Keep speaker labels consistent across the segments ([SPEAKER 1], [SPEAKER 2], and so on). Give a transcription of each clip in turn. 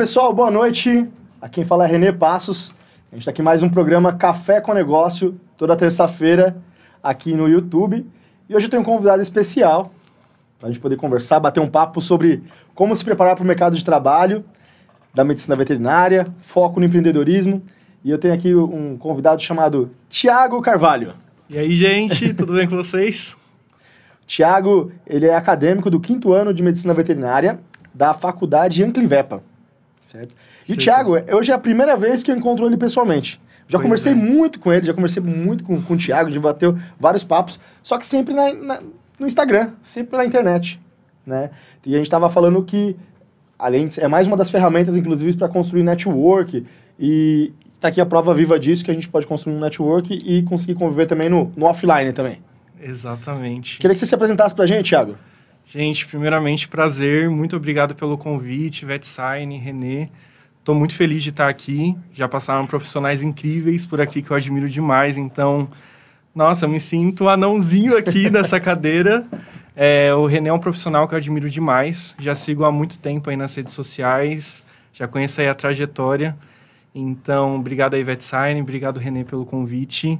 [SPEAKER 1] Pessoal, boa noite. Aqui quem fala é Renê Passos. A gente está aqui mais um programa Café com Negócio, toda terça-feira aqui no YouTube. E hoje eu tenho um convidado especial para a gente poder conversar, bater um papo sobre como se preparar para o mercado de trabalho da medicina veterinária, foco no empreendedorismo. E eu tenho aqui um convidado chamado Tiago Carvalho.
[SPEAKER 2] E aí, gente, tudo bem com vocês?
[SPEAKER 1] Tiago, ele é acadêmico do quinto ano de medicina veterinária da faculdade Anclivepa, certo? E o Tiago, hoje é a primeira vez que eu encontro ele pessoalmente. Já pois conversei é. muito com ele, já conversei muito com, com o a gente bateu vários papos, só que sempre na, na, no Instagram, sempre na internet, né? E a gente estava falando que, além de, é mais uma das ferramentas, inclusive, para construir network e tá aqui a prova viva disso, que a gente pode construir um network e conseguir conviver também no, no offline também.
[SPEAKER 2] Exatamente.
[SPEAKER 1] Queria que você se apresentasse para a gente, Thiago.
[SPEAKER 2] Gente, primeiramente, prazer. Muito obrigado pelo convite, VetSign, Renê. Estou muito feliz de estar aqui. Já passaram profissionais incríveis por aqui que eu admiro demais. Então, nossa, eu me sinto anãozinho aqui nessa cadeira. É, o Renê é um profissional que eu admiro demais. Já sigo há muito tempo aí nas redes sociais. Já conheço aí a trajetória. Então, obrigado aí, VetSign. Obrigado, Renê, pelo convite.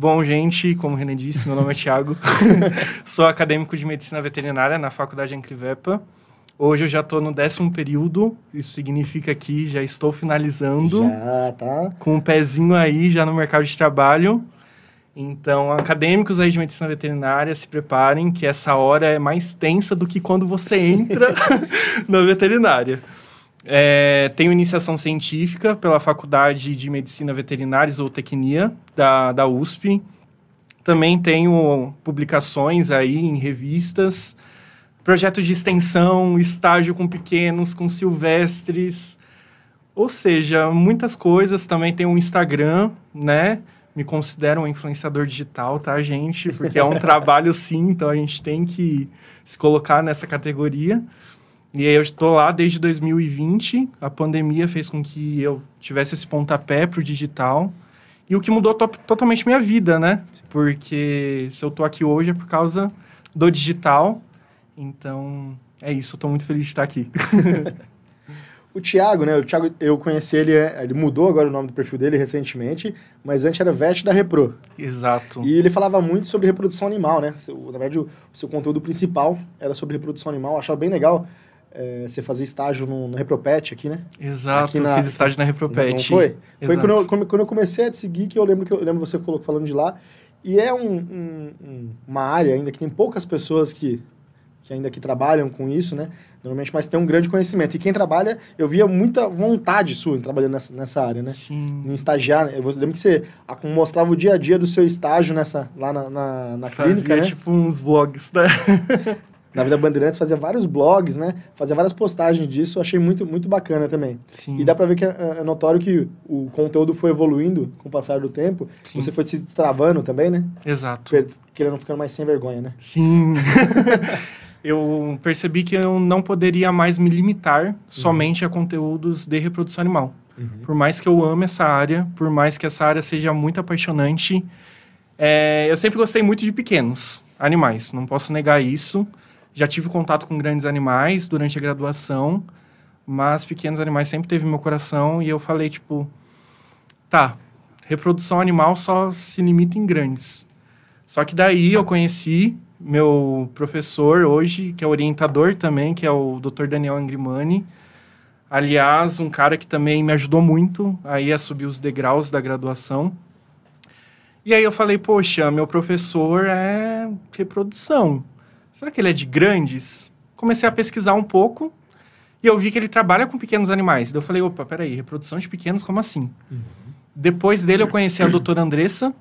[SPEAKER 2] Bom, gente, como o René disse, meu nome é Thiago. Sou acadêmico de medicina veterinária na Faculdade Ancrivepa. Hoje eu já estou no décimo período, isso significa que já estou finalizando.
[SPEAKER 1] Já, tá.
[SPEAKER 2] Com um pezinho aí já no mercado de trabalho. Então, acadêmicos aí de medicina veterinária, se preparem que essa hora é mais tensa do que quando você entra na veterinária. É, tenho iniciação científica pela Faculdade de Medicina Veterinária e Zootecnia da, da USP. Também tenho publicações aí em revistas, projetos de extensão, estágio com pequenos, com silvestres, ou seja, muitas coisas. Também tenho um Instagram, né? Me considero um influenciador digital, tá, gente? Porque é um trabalho sim, então a gente tem que se colocar nessa categoria. E aí eu estou lá desde 2020. A pandemia fez com que eu tivesse esse pontapé para o digital. E o que mudou to totalmente minha vida, né? Porque se eu estou aqui hoje é por causa do digital. Então, é isso. Eu estou muito feliz de estar aqui.
[SPEAKER 1] o Thiago, né? O Thiago, eu conheci ele, é, ele mudou agora o nome do perfil dele recentemente, mas antes era Vet da Repro.
[SPEAKER 2] Exato.
[SPEAKER 1] E ele falava muito sobre reprodução animal, né? Na verdade, o seu conteúdo principal era sobre reprodução animal. Eu achava bem legal é, você fazer estágio no, no Repropet aqui, né?
[SPEAKER 2] Exato, aqui na, fiz estágio na Repropet. Não
[SPEAKER 1] foi? Exato. Foi quando eu, quando eu comecei a te seguir que eu lembro que eu lembro você falando de lá. E é um, um, uma área ainda que tem poucas pessoas que, que ainda que trabalham com isso, né? Normalmente, mas tem um grande conhecimento. E quem trabalha, eu via muita vontade sua em trabalhando nessa, nessa área, né?
[SPEAKER 2] Sim.
[SPEAKER 1] Em estagiar. Eu lembro que você mostrava o dia a dia do seu estágio nessa, lá na, na, na clínica,
[SPEAKER 2] né? tipo uns vlogs, né?
[SPEAKER 1] na Vida Bandeirantes, fazia vários blogs, né? Fazia várias postagens disso, achei muito, muito bacana também.
[SPEAKER 2] Sim.
[SPEAKER 1] E dá pra ver que é, é notório que o conteúdo foi evoluindo com o passar do tempo. Sim. Você foi se destravando também, né?
[SPEAKER 2] Exato.
[SPEAKER 1] Querendo ficando mais sem vergonha, né?
[SPEAKER 2] Sim. eu percebi que eu não poderia mais me limitar uhum. somente a conteúdos de reprodução animal. Uhum. Por mais que eu ame essa área, por mais que essa área seja muito apaixonante, é, eu sempre gostei muito de pequenos animais, não posso negar isso. Já tive contato com grandes animais durante a graduação, mas pequenos animais sempre teve meu coração e eu falei, tipo, tá, reprodução animal só se limita em grandes. Só que daí eu conheci meu professor hoje, que é orientador também, que é o Dr. Daniel Angrimani. Aliás, um cara que também me ajudou muito aí a subir os degraus da graduação. E aí eu falei, poxa, meu professor é reprodução. Será que ele é de grandes? Comecei a pesquisar um pouco e eu vi que ele trabalha com pequenos animais. Daí eu falei, opa, peraí, reprodução de pequenos, como assim? Uhum. Depois dele eu conheci a doutora Andressa,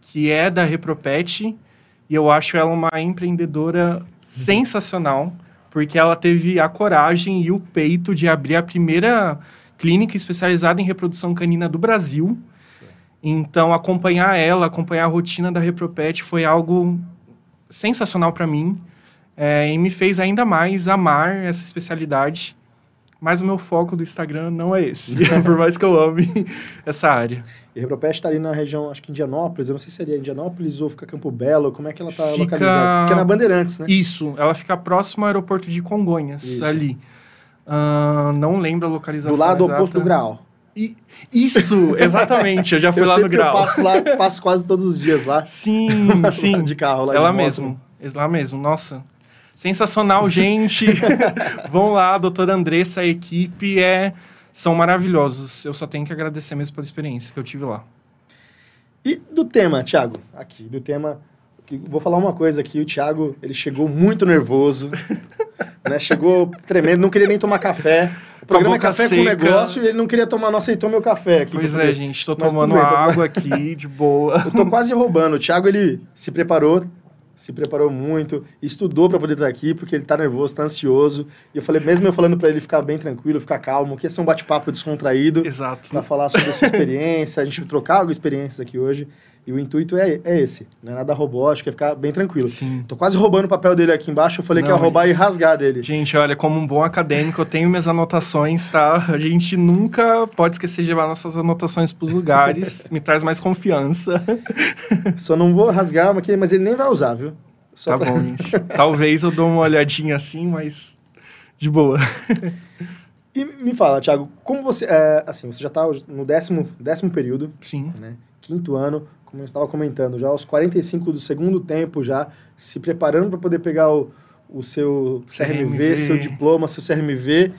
[SPEAKER 2] que é da Repropet, e eu acho ela uma empreendedora uhum. sensacional, porque ela teve a coragem e o peito de abrir a primeira clínica especializada em reprodução canina do Brasil. Então, acompanhar ela, acompanhar a rotina da Repropet foi algo sensacional para mim é, e me fez ainda mais amar essa especialidade. Mas o meu foco do Instagram não é esse, por mais que eu ame essa área.
[SPEAKER 1] E a Repropest está ali na região, acho que Indianópolis, eu não sei se seria Indianópolis ou fica Campo Belo, como é que ela está fica... localizada? Porque é na Bandeirantes, né?
[SPEAKER 2] Isso, ela fica próximo ao aeroporto de Congonhas, Isso. ali. Uh, não lembro a localização
[SPEAKER 1] Do lado
[SPEAKER 2] exata.
[SPEAKER 1] oposto do Graal.
[SPEAKER 2] E, isso, exatamente. Eu já fui
[SPEAKER 1] eu
[SPEAKER 2] lá no Grau.
[SPEAKER 1] Eu passo lá, passo quase todos os dias lá.
[SPEAKER 2] Sim, sim.
[SPEAKER 1] de carro lá
[SPEAKER 2] Ela mesmo. Lá mesmo. Nossa. Sensacional, gente. Vão lá, doutora Andressa, a equipe é são maravilhosos. Eu só tenho que agradecer mesmo pela experiência que eu tive lá.
[SPEAKER 1] E do tema, Thiago? Aqui, do tema. que- Vou falar uma coisa aqui. O Thiago, ele chegou muito nervoso. Né? Chegou tremendo, não queria nem tomar café. O programa é café com negócio e ele não queria tomar. Não aceitou meu café aqui.
[SPEAKER 2] Pois é, gente. Tô
[SPEAKER 1] Mas
[SPEAKER 2] tomando
[SPEAKER 1] bem, tô-
[SPEAKER 2] água aqui, de boa.
[SPEAKER 1] Eu tô quase roubando. O Thiago, ele se preparou, se preparou muito, estudou para poder estar aqui, porque ele tá nervoso, tá ansioso. E eu falei, mesmo eu falando para ele ficar bem tranquilo, ficar calmo, que ia ser um bate-papo descontraído,
[SPEAKER 2] Exato.
[SPEAKER 1] para falar sobre a sua experiência, a gente trocar algumas experiências aqui hoje. E o intuito é, é esse, não é nada robótico, é ficar bem tranquilo.
[SPEAKER 2] Sim.
[SPEAKER 1] Tô quase roubando o papel dele aqui embaixo, eu falei que
[SPEAKER 2] Não,
[SPEAKER 1] ia roubar e rasgar dele.
[SPEAKER 2] Gente, olha, como um bom acadêmico, eu tenho minhas anotações, tá? A gente nunca pode esquecer de levar nossas anotações pros lugares. Me traz mais confiança.
[SPEAKER 1] Só não vou rasgar, que- mas ele nem vai usar, viu? Só
[SPEAKER 2] Tá
[SPEAKER 1] pra-
[SPEAKER 2] bom, gente. Talvez eu dou uma olhadinha assim, mas de boa.
[SPEAKER 1] E me fala, Thiago, como você. é, assim, você já tá no décimo, décimo período,
[SPEAKER 2] Sim.
[SPEAKER 1] né? Quinto ano, como eu estava comentando, já aos 45 do segundo tempo, já se preparando para poder pegar o, o seu CRMV,
[SPEAKER 2] CRMV.
[SPEAKER 1] seu diploma, seu CRMV.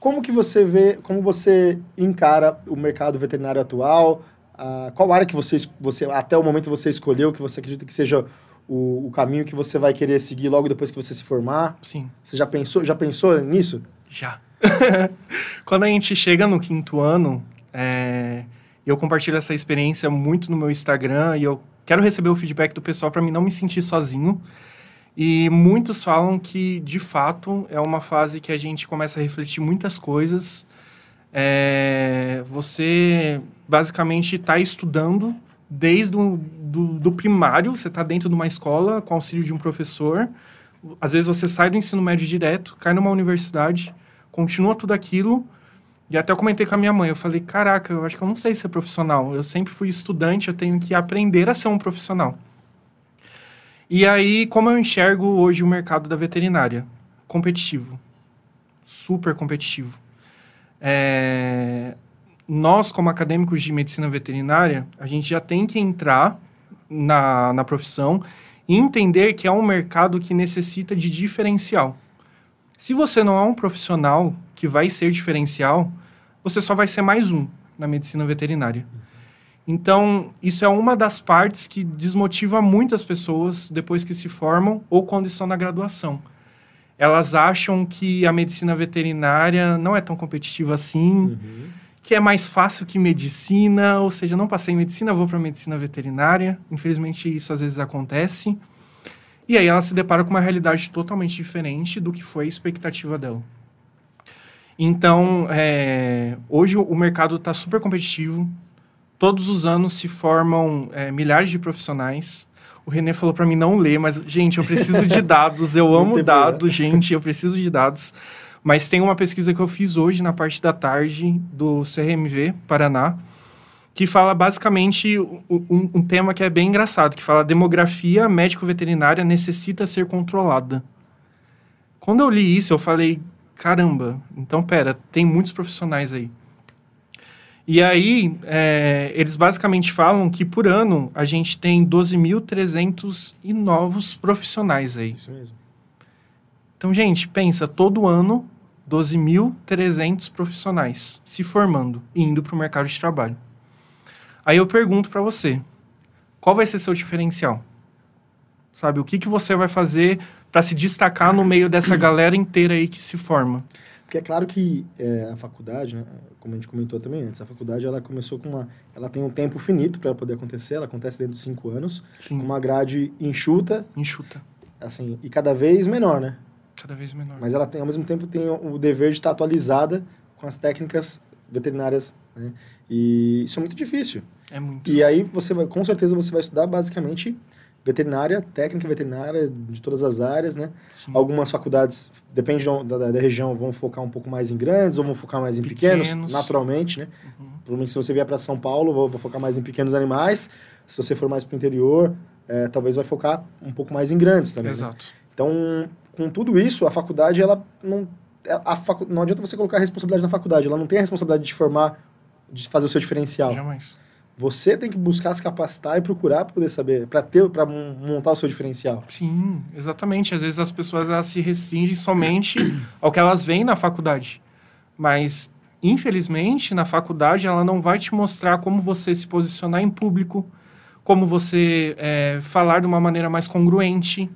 [SPEAKER 1] Como que você vê, como você encara o mercado veterinário atual? Ah, qual área que você, você, até o momento você escolheu, que você acredita que seja o, o caminho que você vai querer seguir logo depois que você se formar?
[SPEAKER 2] Sim.
[SPEAKER 1] Você já pensou, já pensou nisso?
[SPEAKER 2] Já. Quando a gente chega no quinto ano, é, eu compartilho essa experiência muito no meu Instagram e eu quero receber o feedback do pessoal para mim não me sentir sozinho. E muitos falam que, de fato, é uma fase que a gente começa a refletir muitas coisas. É, você basicamente está estudando desde o do, do primário, você está dentro de uma escola com auxílio de um professor. Às vezes você sai do ensino médio direto, cai numa universidade, continua tudo aquilo. E até eu comentei com a minha mãe, eu falei, caraca, eu acho que eu não sei ser profissional. Eu sempre fui estudante, eu tenho que aprender a ser um profissional. E aí, como eu enxergo hoje o mercado da veterinária? Competitivo. Super competitivo. É, Nós, como acadêmicos de medicina veterinária, a gente já tem que entrar na, na profissão e entender que é um mercado que necessita de diferencial. Se você não é um profissional que vai ser diferencial, você só vai ser mais um na medicina veterinária. Então, isso é uma das partes que desmotiva muitas pessoas depois que se formam ou quando estão na graduação. Elas acham que a medicina veterinária não é tão competitiva assim, que é mais fácil que medicina, ou seja, não passei em medicina, vou para medicina veterinária. Infelizmente, isso às vezes acontece. E aí ela se depara com uma realidade totalmente diferente do que foi a expectativa dela. Então, é, hoje o mercado está super competitivo. Todos os anos se formam é, milhares de profissionais. O Renê falou para mim não ler, mas, gente, eu preciso de dados. Eu amo dados, gente. Eu preciso de dados. Mas tem uma pesquisa que eu fiz hoje, na parte da tarde, do CRMV Paraná, que fala basicamente um, um- um tema que é bem engraçado, que fala demografia médico-veterinária necessita ser controlada. Quando eu li isso, eu falei, caramba, então pera, tem muitos profissionais aí. E aí, é, eles basicamente falam que por ano a gente tem 12.300 e novos profissionais aí.
[SPEAKER 1] Isso mesmo.
[SPEAKER 2] Então, gente, pensa, todo ano 12.300 profissionais se formando e indo para o mercado de trabalho. Aí eu pergunto para você, qual vai ser seu diferencial? Sabe, o que, que você vai fazer para se destacar no meio dessa galera inteira aí que se forma?
[SPEAKER 1] Porque é claro que é, a faculdade, né, como a gente comentou também antes, a faculdade ela começou com uma. Ela tem um tempo finito para poder acontecer, ela acontece dentro de cinco anos,
[SPEAKER 2] Sim,
[SPEAKER 1] com uma grade enxuta,
[SPEAKER 2] enxuta,
[SPEAKER 1] assim, e cada vez menor, né?
[SPEAKER 2] cada vez menor.
[SPEAKER 1] Mas ela tem, ao mesmo tempo, tem o dever de estar atualizada com as técnicas veterinárias, né? E isso é muito difícil.
[SPEAKER 2] É muito.
[SPEAKER 1] E aí você vai, com certeza você vai estudar basicamente veterinária, técnica veterinária de todas as áreas, né?
[SPEAKER 2] Sim.
[SPEAKER 1] Algumas faculdades, depende da, da- da região, vão focar um pouco mais em grandes ou vão focar mais em pequenos,
[SPEAKER 2] Pequenos.
[SPEAKER 1] naturalmente, né?
[SPEAKER 2] Uhum.
[SPEAKER 1] Provavelmente se você vier para São Paulo, vou, vou focar mais em pequenos animais. Se você for mais para o interior, é, talvez vai focar um pouco mais em grandes também. né?
[SPEAKER 2] Exato.
[SPEAKER 1] Então, com tudo isso, a faculdade ela não a facu... não adianta você colocar a responsabilidade na faculdade, ela não tem a responsabilidade de formar, de fazer o seu diferencial.
[SPEAKER 2] Jamais.
[SPEAKER 1] Você tem que buscar se capacitar e procurar para poder saber, para ter, para montar o seu diferencial.
[SPEAKER 2] Sim, exatamente. Às vezes as pessoas elas se restringem somente ao que elas veem na faculdade. Mas, infelizmente, na faculdade ela não vai te mostrar como você se posicionar em público, como você é, falar de uma maneira mais congruente,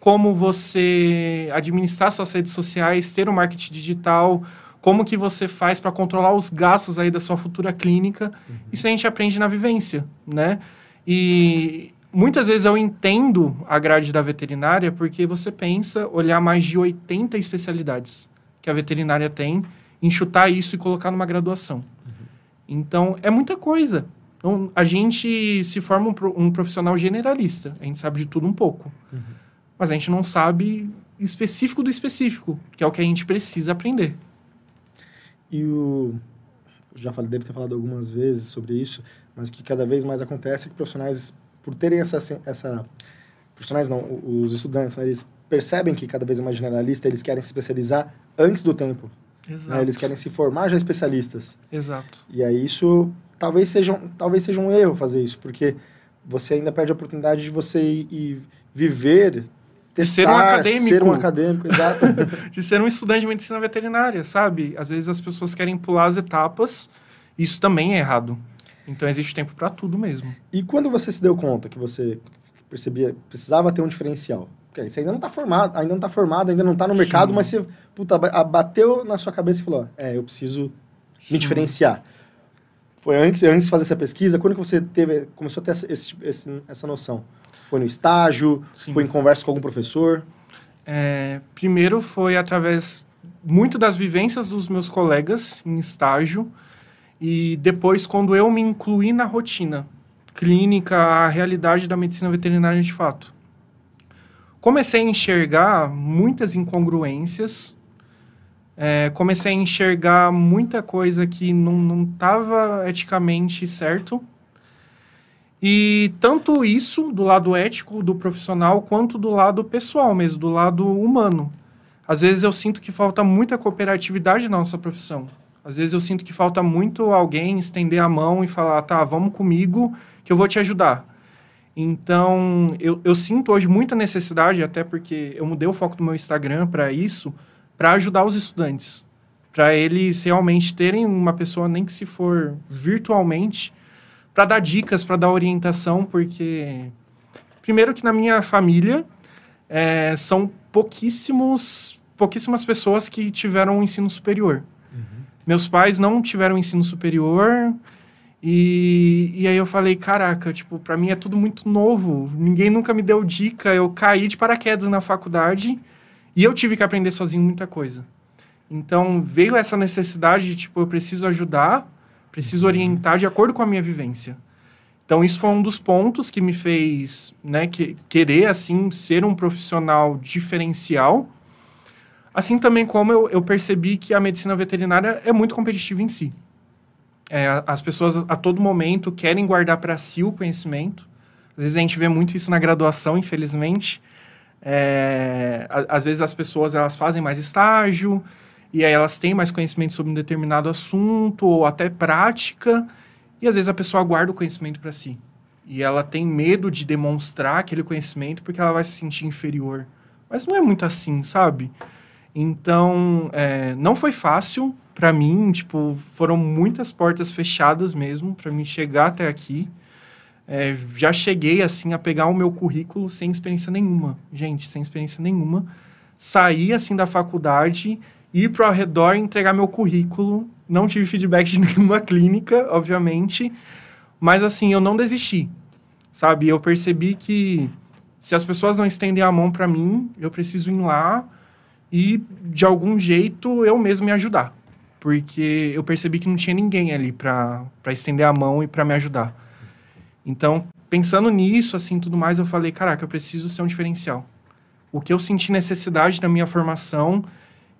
[SPEAKER 2] como você administrar suas redes sociais, ter um marketing digital, como que você faz para controlar os gastos aí da sua futura clínica. Uhum. Isso a gente aprende na vivência, né? E muitas vezes eu entendo a grade da veterinária porque você pensa olhar mais de 80 especialidades que a veterinária tem, enxutar isso e colocar numa graduação. Uhum. Então, é muita coisa. Então, a gente se forma um, um, profissional generalista. A gente sabe de tudo um pouco. Uhum. Mas a gente não sabe específico do específico, que é o que a gente precisa aprender.
[SPEAKER 1] E o. Eu já falei, deve ter falado algumas vezes sobre isso, mas o que cada vez mais acontece é que profissionais, por terem essa. essa profissionais não, os estudantes, né, eles percebem que cada vez é mais generalista, eles querem se especializar antes do tempo. Exato. Né, eles querem se formar já especialistas.
[SPEAKER 2] Exato.
[SPEAKER 1] E aí isso talvez seja, talvez seja um erro fazer isso, porque você ainda perde a oportunidade de você ir, ir viver
[SPEAKER 2] Testar, ser um acadêmico.
[SPEAKER 1] Ser um acadêmico, exato.
[SPEAKER 2] de ser um estudante de medicina veterinária, sabe? Às vezes as pessoas querem pular as etapas, isso também é errado. Então existe tempo para tudo mesmo.
[SPEAKER 1] E quando você se deu conta que você percebia, precisava ter um diferencial? Porque você ainda não está formado, ainda não está formado, ainda não está no Sim. mercado, mas você puta, bateu na sua cabeça e falou: é, eu preciso Sim. me diferenciar. Foi antes, antes de fazer essa pesquisa, quando que você teve, começou a ter esse, esse, essa noção? Foi no estágio? Sim. Foi em conversa com algum professor?
[SPEAKER 2] É, primeiro foi através muito das vivências dos meus colegas em estágio e depois quando eu me incluí na rotina clínica, a realidade da medicina veterinária de fato. Comecei a enxergar muitas incongruências, é, comecei a enxergar muita coisa que não estava eticamente certo e tanto isso do lado ético do profissional quanto do lado pessoal mesmo, do lado humano. Às vezes eu sinto que falta muita cooperatividade na nossa profissão. Às vezes eu sinto que falta muito alguém estender a mão e falar, tá, vamos comigo que eu vou te ajudar. Então, eu, eu sinto hoje muita necessidade, até porque eu mudei o foco do meu Instagram para isso, para ajudar os estudantes. Para eles realmente terem uma pessoa, nem que se for virtualmente, para dar dicas, para dar orientação, porque primeiro que na minha família é, são pouquíssimos, pouquíssimas pessoas que tiveram um ensino superior. Uhum. Meus pais não tiveram ensino superior e, e aí eu falei, caraca, tipo, para mim é tudo muito novo. Ninguém nunca me deu dica. Eu caí de paraquedas na faculdade e eu tive que aprender sozinho muita coisa. Então veio essa necessidade de tipo, eu preciso ajudar Preciso orientar de acordo com a minha vivência. Então, isso foi um dos pontos que me fez né, que, querer, assim, ser um profissional diferencial. Assim também como eu, eu percebi que a medicina veterinária é muito competitiva em si. É, as pessoas, a todo momento, querem guardar para si o conhecimento. Às vezes a gente vê muito isso na graduação, infelizmente. É, às vezes as pessoas elas fazem mais estágio, e aí elas têm mais conhecimento sobre um determinado assunto ou até prática, e às vezes a pessoa guarda o conhecimento para si. E ela tem medo de demonstrar aquele conhecimento porque ela vai se sentir inferior. Mas não é muito assim, sabe? Então, é, não foi fácil para mim, tipo, foram muitas portas fechadas mesmo para mim chegar até aqui. É, já cheguei, assim, a pegar o meu currículo sem experiência nenhuma. Gente, sem experiência nenhuma. Saí, assim, da faculdade ir para o redor e entregar meu currículo. Não tive feedback de nenhuma clínica, obviamente, mas assim, eu não desisti, sabe? Eu percebi que se as pessoas não estendem a mão para mim, eu preciso ir lá e, de algum jeito, eu mesmo me ajudar. Porque eu percebi que não tinha ninguém ali para estender a mão e para me ajudar. Então, pensando nisso, assim, tudo mais, eu falei, caraca, eu preciso ser um diferencial. O que eu senti necessidade na minha formação,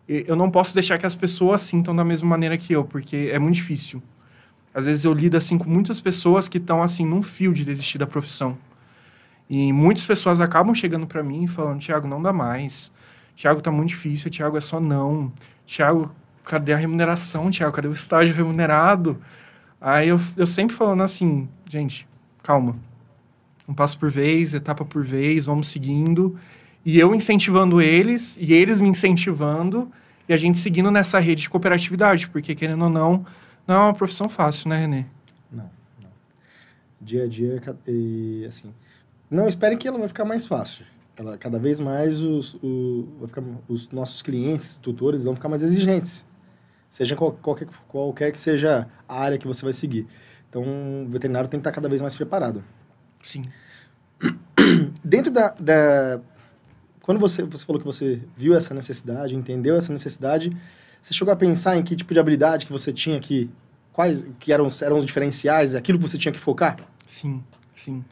[SPEAKER 2] eu não posso deixar que as pessoas sintam da mesma maneira que eu, porque é muito difícil. Às vezes eu lido assim com muitas pessoas que estão assim num fio de desistir da profissão. E muitas pessoas acabam chegando para mim e falando: "Tiago, não dá mais. Tiago, tá muito difícil, Tiago, é só não. Tiago, cadê a remuneração, Tiago? Cadê o estágio remunerado? Aí eu, eu sempre falando assim, gente, calma. Um passo por vez, etapa por vez, vamos seguindo. E eu incentivando eles, e eles me incentivando, e a gente seguindo nessa rede de cooperatividade, porque querendo ou não, não é uma profissão fácil, né, Renê?
[SPEAKER 1] Não, não. Dia a dia, e, assim, não esperem que ela vai ficar mais fácil. Ela, cada vez mais os, o, ficar, os nossos clientes, tutores, vão ficar mais exigentes. Seja qual, qualquer, qualquer que seja a área que você vai seguir. Então, o veterinário tem que estar cada vez mais preparado.
[SPEAKER 2] Sim.
[SPEAKER 1] Dentro da, da... Quando você, você falou que você viu essa necessidade, entendeu essa necessidade, você chegou a pensar em que tipo de habilidade que você tinha que... Quais que eram, eram os diferenciais, aquilo que você tinha que focar?
[SPEAKER 2] Sim, sim.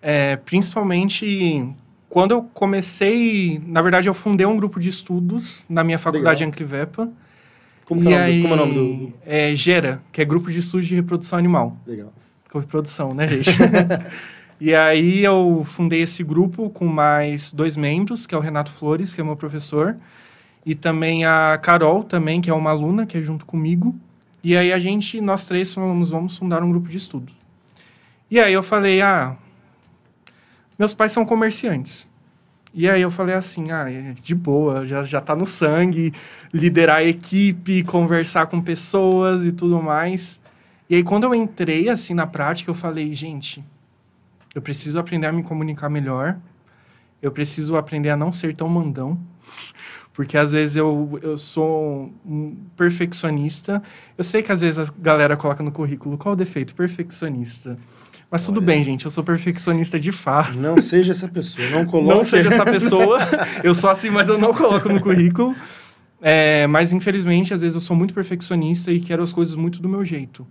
[SPEAKER 2] É, principalmente quando eu comecei, na verdade eu fundei um grupo de estudos na minha faculdade Legal. Anclivepa.
[SPEAKER 1] Como, que é, aí, como é o nome do...
[SPEAKER 2] É GERA, que é Grupo de Estudos de Reprodução Animal.
[SPEAKER 1] Legal.
[SPEAKER 2] Com reprodução, né, gente? e aí eu fundei esse grupo com mais dois membros, que é o Renato Flores, que é meu professor, e também a Carol, também, que é uma aluna, que é junto comigo. E aí a gente, nós três, falamos, vamos fundar um grupo de estudo. E aí eu falei, ah, meus pais são comerciantes. E aí eu falei assim, ah, é de boa, já, já tá no sangue, liderar a equipe, conversar com pessoas e tudo mais. E aí quando eu entrei assim na prática, eu falei, gente, eu preciso aprender a me comunicar melhor, eu preciso aprender a não ser tão mandão, porque às vezes eu, eu sou um perfeccionista. Eu sei que às vezes a galera coloca no currículo, qual o defeito? Perfeccionista. Mas tudo bem, gente, eu sou perfeccionista de fato.
[SPEAKER 1] Não seja essa pessoa, não coloque.
[SPEAKER 2] Não seja essa pessoa. eu sou assim, mas eu não coloco no currículo. É, mas infelizmente, às vezes eu sou muito perfeccionista e quero as coisas muito do meu jeito.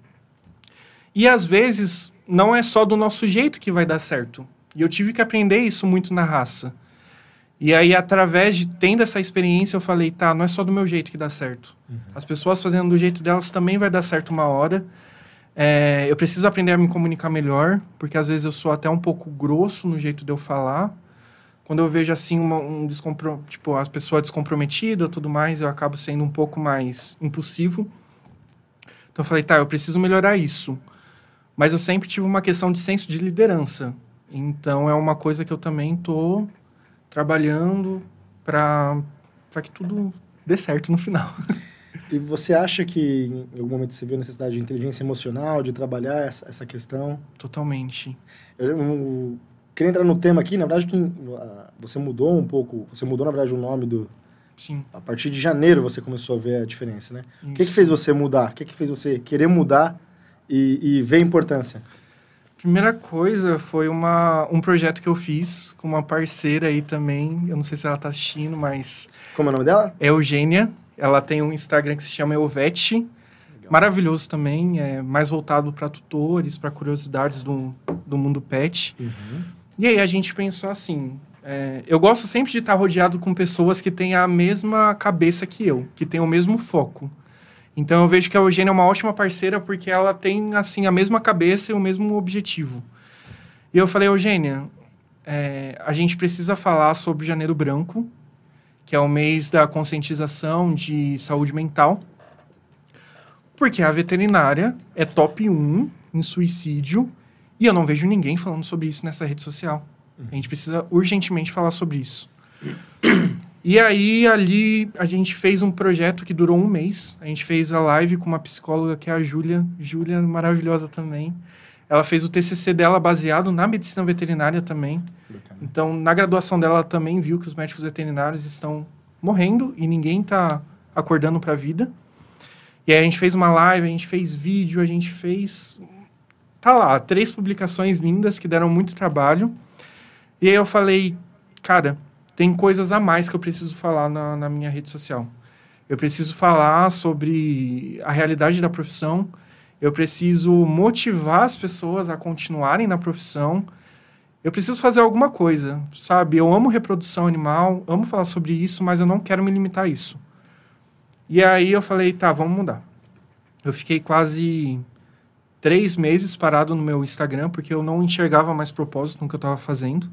[SPEAKER 2] E às vezes não é só do nosso jeito que vai dar certo. E eu tive que aprender isso muito na raça. E aí, através de tendo essa experiência, eu falei, tá, não é só do meu jeito que dá certo. Uhum. As pessoas fazendo do jeito delas também vai dar certo uma hora. É, eu preciso aprender a me comunicar melhor, porque às vezes eu sou até um pouco grosso no jeito de eu falar. Quando eu vejo assim uma, um descompro, tipo a pessoa descomprometida, tudo mais, eu acabo sendo um pouco mais impulsivo. Então eu falei, tá, eu preciso melhorar isso. Mas eu sempre tive uma questão de senso de liderança. Então é uma coisa que eu também tô trabalhando para para que tudo dê certo no final.
[SPEAKER 1] E você acha que em algum momento você viu a necessidade de inteligência emocional, de trabalhar essa, essa questão?
[SPEAKER 2] Totalmente.
[SPEAKER 1] Eu, eu, queria entrar no tema aqui, na verdade, que você mudou um pouco, você mudou, na verdade, o nome do...
[SPEAKER 2] Sim.
[SPEAKER 1] A partir de janeiro você começou a ver a diferença, né? Isso. O que, que fez você mudar? O que, que fez você querer mudar e, e ver a importância?
[SPEAKER 2] Primeira coisa foi uma, um projeto que eu fiz com uma parceira aí também. Eu não sei se ela tá assistindo, mas.
[SPEAKER 1] Como é o nome dela?
[SPEAKER 2] É Eugênia. Ela tem um Instagram que se chama Elvete. Maravilhoso também, é mais voltado para tutores, para curiosidades do, do mundo pet. Uhum. E aí a gente pensou assim: é, eu gosto sempre de estar rodeado com pessoas que têm a mesma cabeça que eu, que têm o mesmo foco. Então eu vejo que a Eugênia é uma ótima parceira porque ela tem assim a mesma cabeça e o mesmo objetivo. E eu falei, Eugênia, é, a gente precisa falar sobre Janeiro Branco, que é o mês da conscientização de saúde mental, porque a veterinária é top 1 em suicídio e eu não vejo ninguém falando sobre isso nessa rede social. A gente precisa urgentemente falar sobre isso. E aí, ali, a gente fez um projeto que durou um mês. A gente fez a live com uma psicóloga que é a Júlia. Júlia, maravilhosa também. Ela fez o TCC dela baseado na medicina veterinária também. Então, na graduação dela, ela também viu que os médicos veterinários estão morrendo e ninguém está acordando para a vida. E aí a gente fez uma live, a gente fez vídeo, a gente fez. Tá lá, três publicações lindas que deram muito trabalho. E aí eu falei, cara, tem coisas a mais que eu preciso falar na, na minha rede social. Eu preciso falar sobre a realidade da profissão eu preciso motivar as pessoas a continuarem na profissão. Eu preciso fazer alguma coisa, sabe? Eu amo reprodução animal, amo falar sobre isso, mas eu não quero me limitar a isso. E aí eu falei, tá, vamos mudar. Eu fiquei quase três meses parado no meu Instagram, porque eu não enxergava mais propósito no que eu estava fazendo.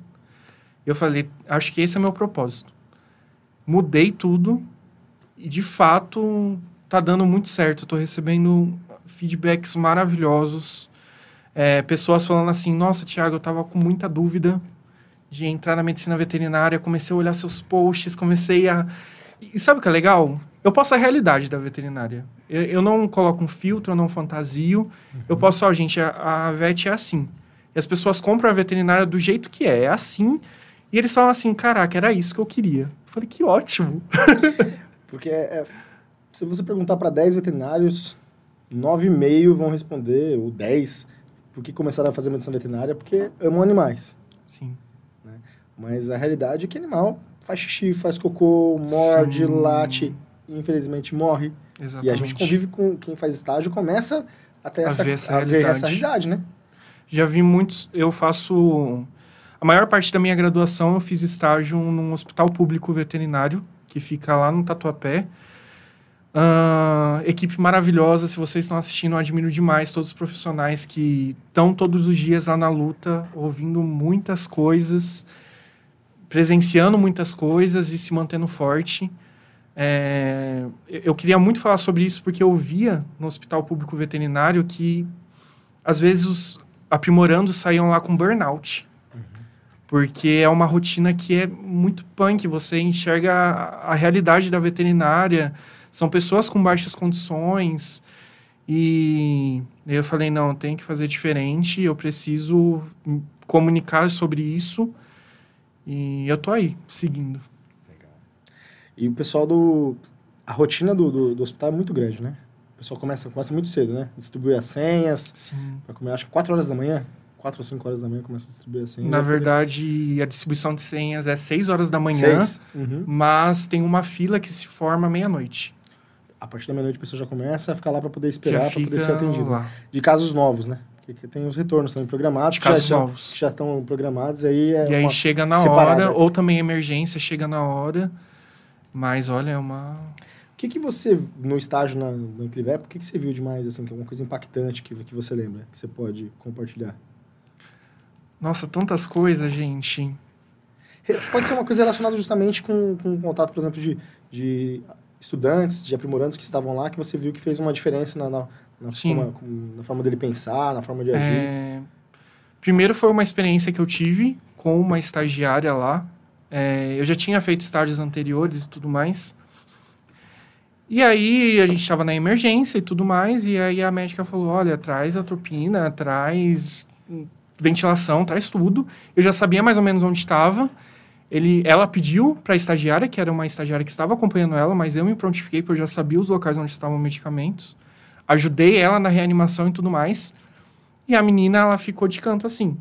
[SPEAKER 2] Eu falei, acho que esse é meu propósito. mudei tudo e de fato tá dando muito certo. Estou recebendo feedbacks maravilhosos. É, pessoas falando assim: Nossa, Tiago, eu tava com muita dúvida de entrar na medicina veterinária. Comecei a olhar seus posts, comecei a. E sabe o que é legal? Eu posso a realidade da veterinária. Eu, eu não coloco um filtro, eu não fantasio. Uhum. Eu posso, ó, gente, a, a vet é assim. E as pessoas compram a veterinária do jeito que é, é assim. E eles falam assim: Caraca, era isso que eu queria. Eu falei: Que ótimo.
[SPEAKER 1] Porque é, se você perguntar para 10 veterinários, 9,5 vão responder, ou 10, por que começaram a fazer medicina veterinária? Porque amam animais.
[SPEAKER 2] Sim.
[SPEAKER 1] Né? Mas a realidade é que animal faz xixi, faz cocô, morde, Sim. late infelizmente morre.
[SPEAKER 2] Exatamente.
[SPEAKER 1] E a gente convive com quem faz estágio começa até essa, a ver essa, a realidade. Ver essa realidade, né?
[SPEAKER 2] Já vi muitos. Eu faço. A maior parte da minha graduação eu fiz estágio num hospital público veterinário, que fica lá no Tatuapé. Uh, equipe maravilhosa. Se vocês estão assistindo, eu admiro demais todos os profissionais que estão todos os dias lá na luta, ouvindo muitas coisas, presenciando muitas coisas e se mantendo forte. É, eu queria muito falar sobre isso porque eu via no hospital público veterinário que, às vezes, os aprimorandos saíam lá com burnout. Porque é uma rotina que é muito punk. Você enxerga a, a realidade da veterinária são pessoas com baixas condições. E eu falei, não, tenho que fazer diferente, eu preciso comunicar sobre isso. E eu tô aí, seguindo. Legal.
[SPEAKER 1] E o pessoal do... A rotina do, do, do hospital é muito grande, né? O pessoal começa, começa muito cedo, né? Distribui as senhas.
[SPEAKER 2] Sim.
[SPEAKER 1] Pra comer, acho que 4 horas da manhã. 4 ou 5 horas da manhã começa a distribuir a senha.
[SPEAKER 2] Na verdade, poder... a distribuição de senhas é 6 horas da manhã, uhum. mas tem uma fila que se forma meia-noite
[SPEAKER 1] a partir da meia-noite a pessoa já começa a ficar lá para poder esperar, para poder ser atendido. Lá. De casos novos, né? Que, tem os retornos também programados.
[SPEAKER 2] Casos
[SPEAKER 1] já,
[SPEAKER 2] novos.
[SPEAKER 1] Que já estão programados, aí é
[SPEAKER 2] E aí chega na separada. hora, ou também emergência, chega na hora. Mas, olha, é uma...
[SPEAKER 1] O que, que você, no estágio na, no Clivep, o que, que você viu demais, assim, que é alguma coisa impactante que, que você lembra, que você pode compartilhar?
[SPEAKER 2] Nossa, tantas coisas, gente.
[SPEAKER 1] Pode ser uma coisa relacionada justamente com, com contato, por exemplo, de, de estudantes, de aprimorandos que estavam lá, que você viu que fez uma diferença na, na, na, forma, na forma, dele pensar, na forma de agir? É...
[SPEAKER 2] Primeiro foi uma experiência que eu tive com uma estagiária lá. É, eu já tinha feito estágios anteriores e tudo mais. E aí a gente estava na emergência e tudo mais, e aí a médica falou: olha, traz atropina, traz ventilação, traz tudo. Eu já sabia mais ou menos onde estava. Ele, ela pediu para a estagiária, que era uma estagiária que estava acompanhando ela, mas eu me prontifiquei porque eu já sabia os locais onde estavam medicamentos. Ajudei ela na reanimação e tudo mais. E a menina, ela ficou de canto assim.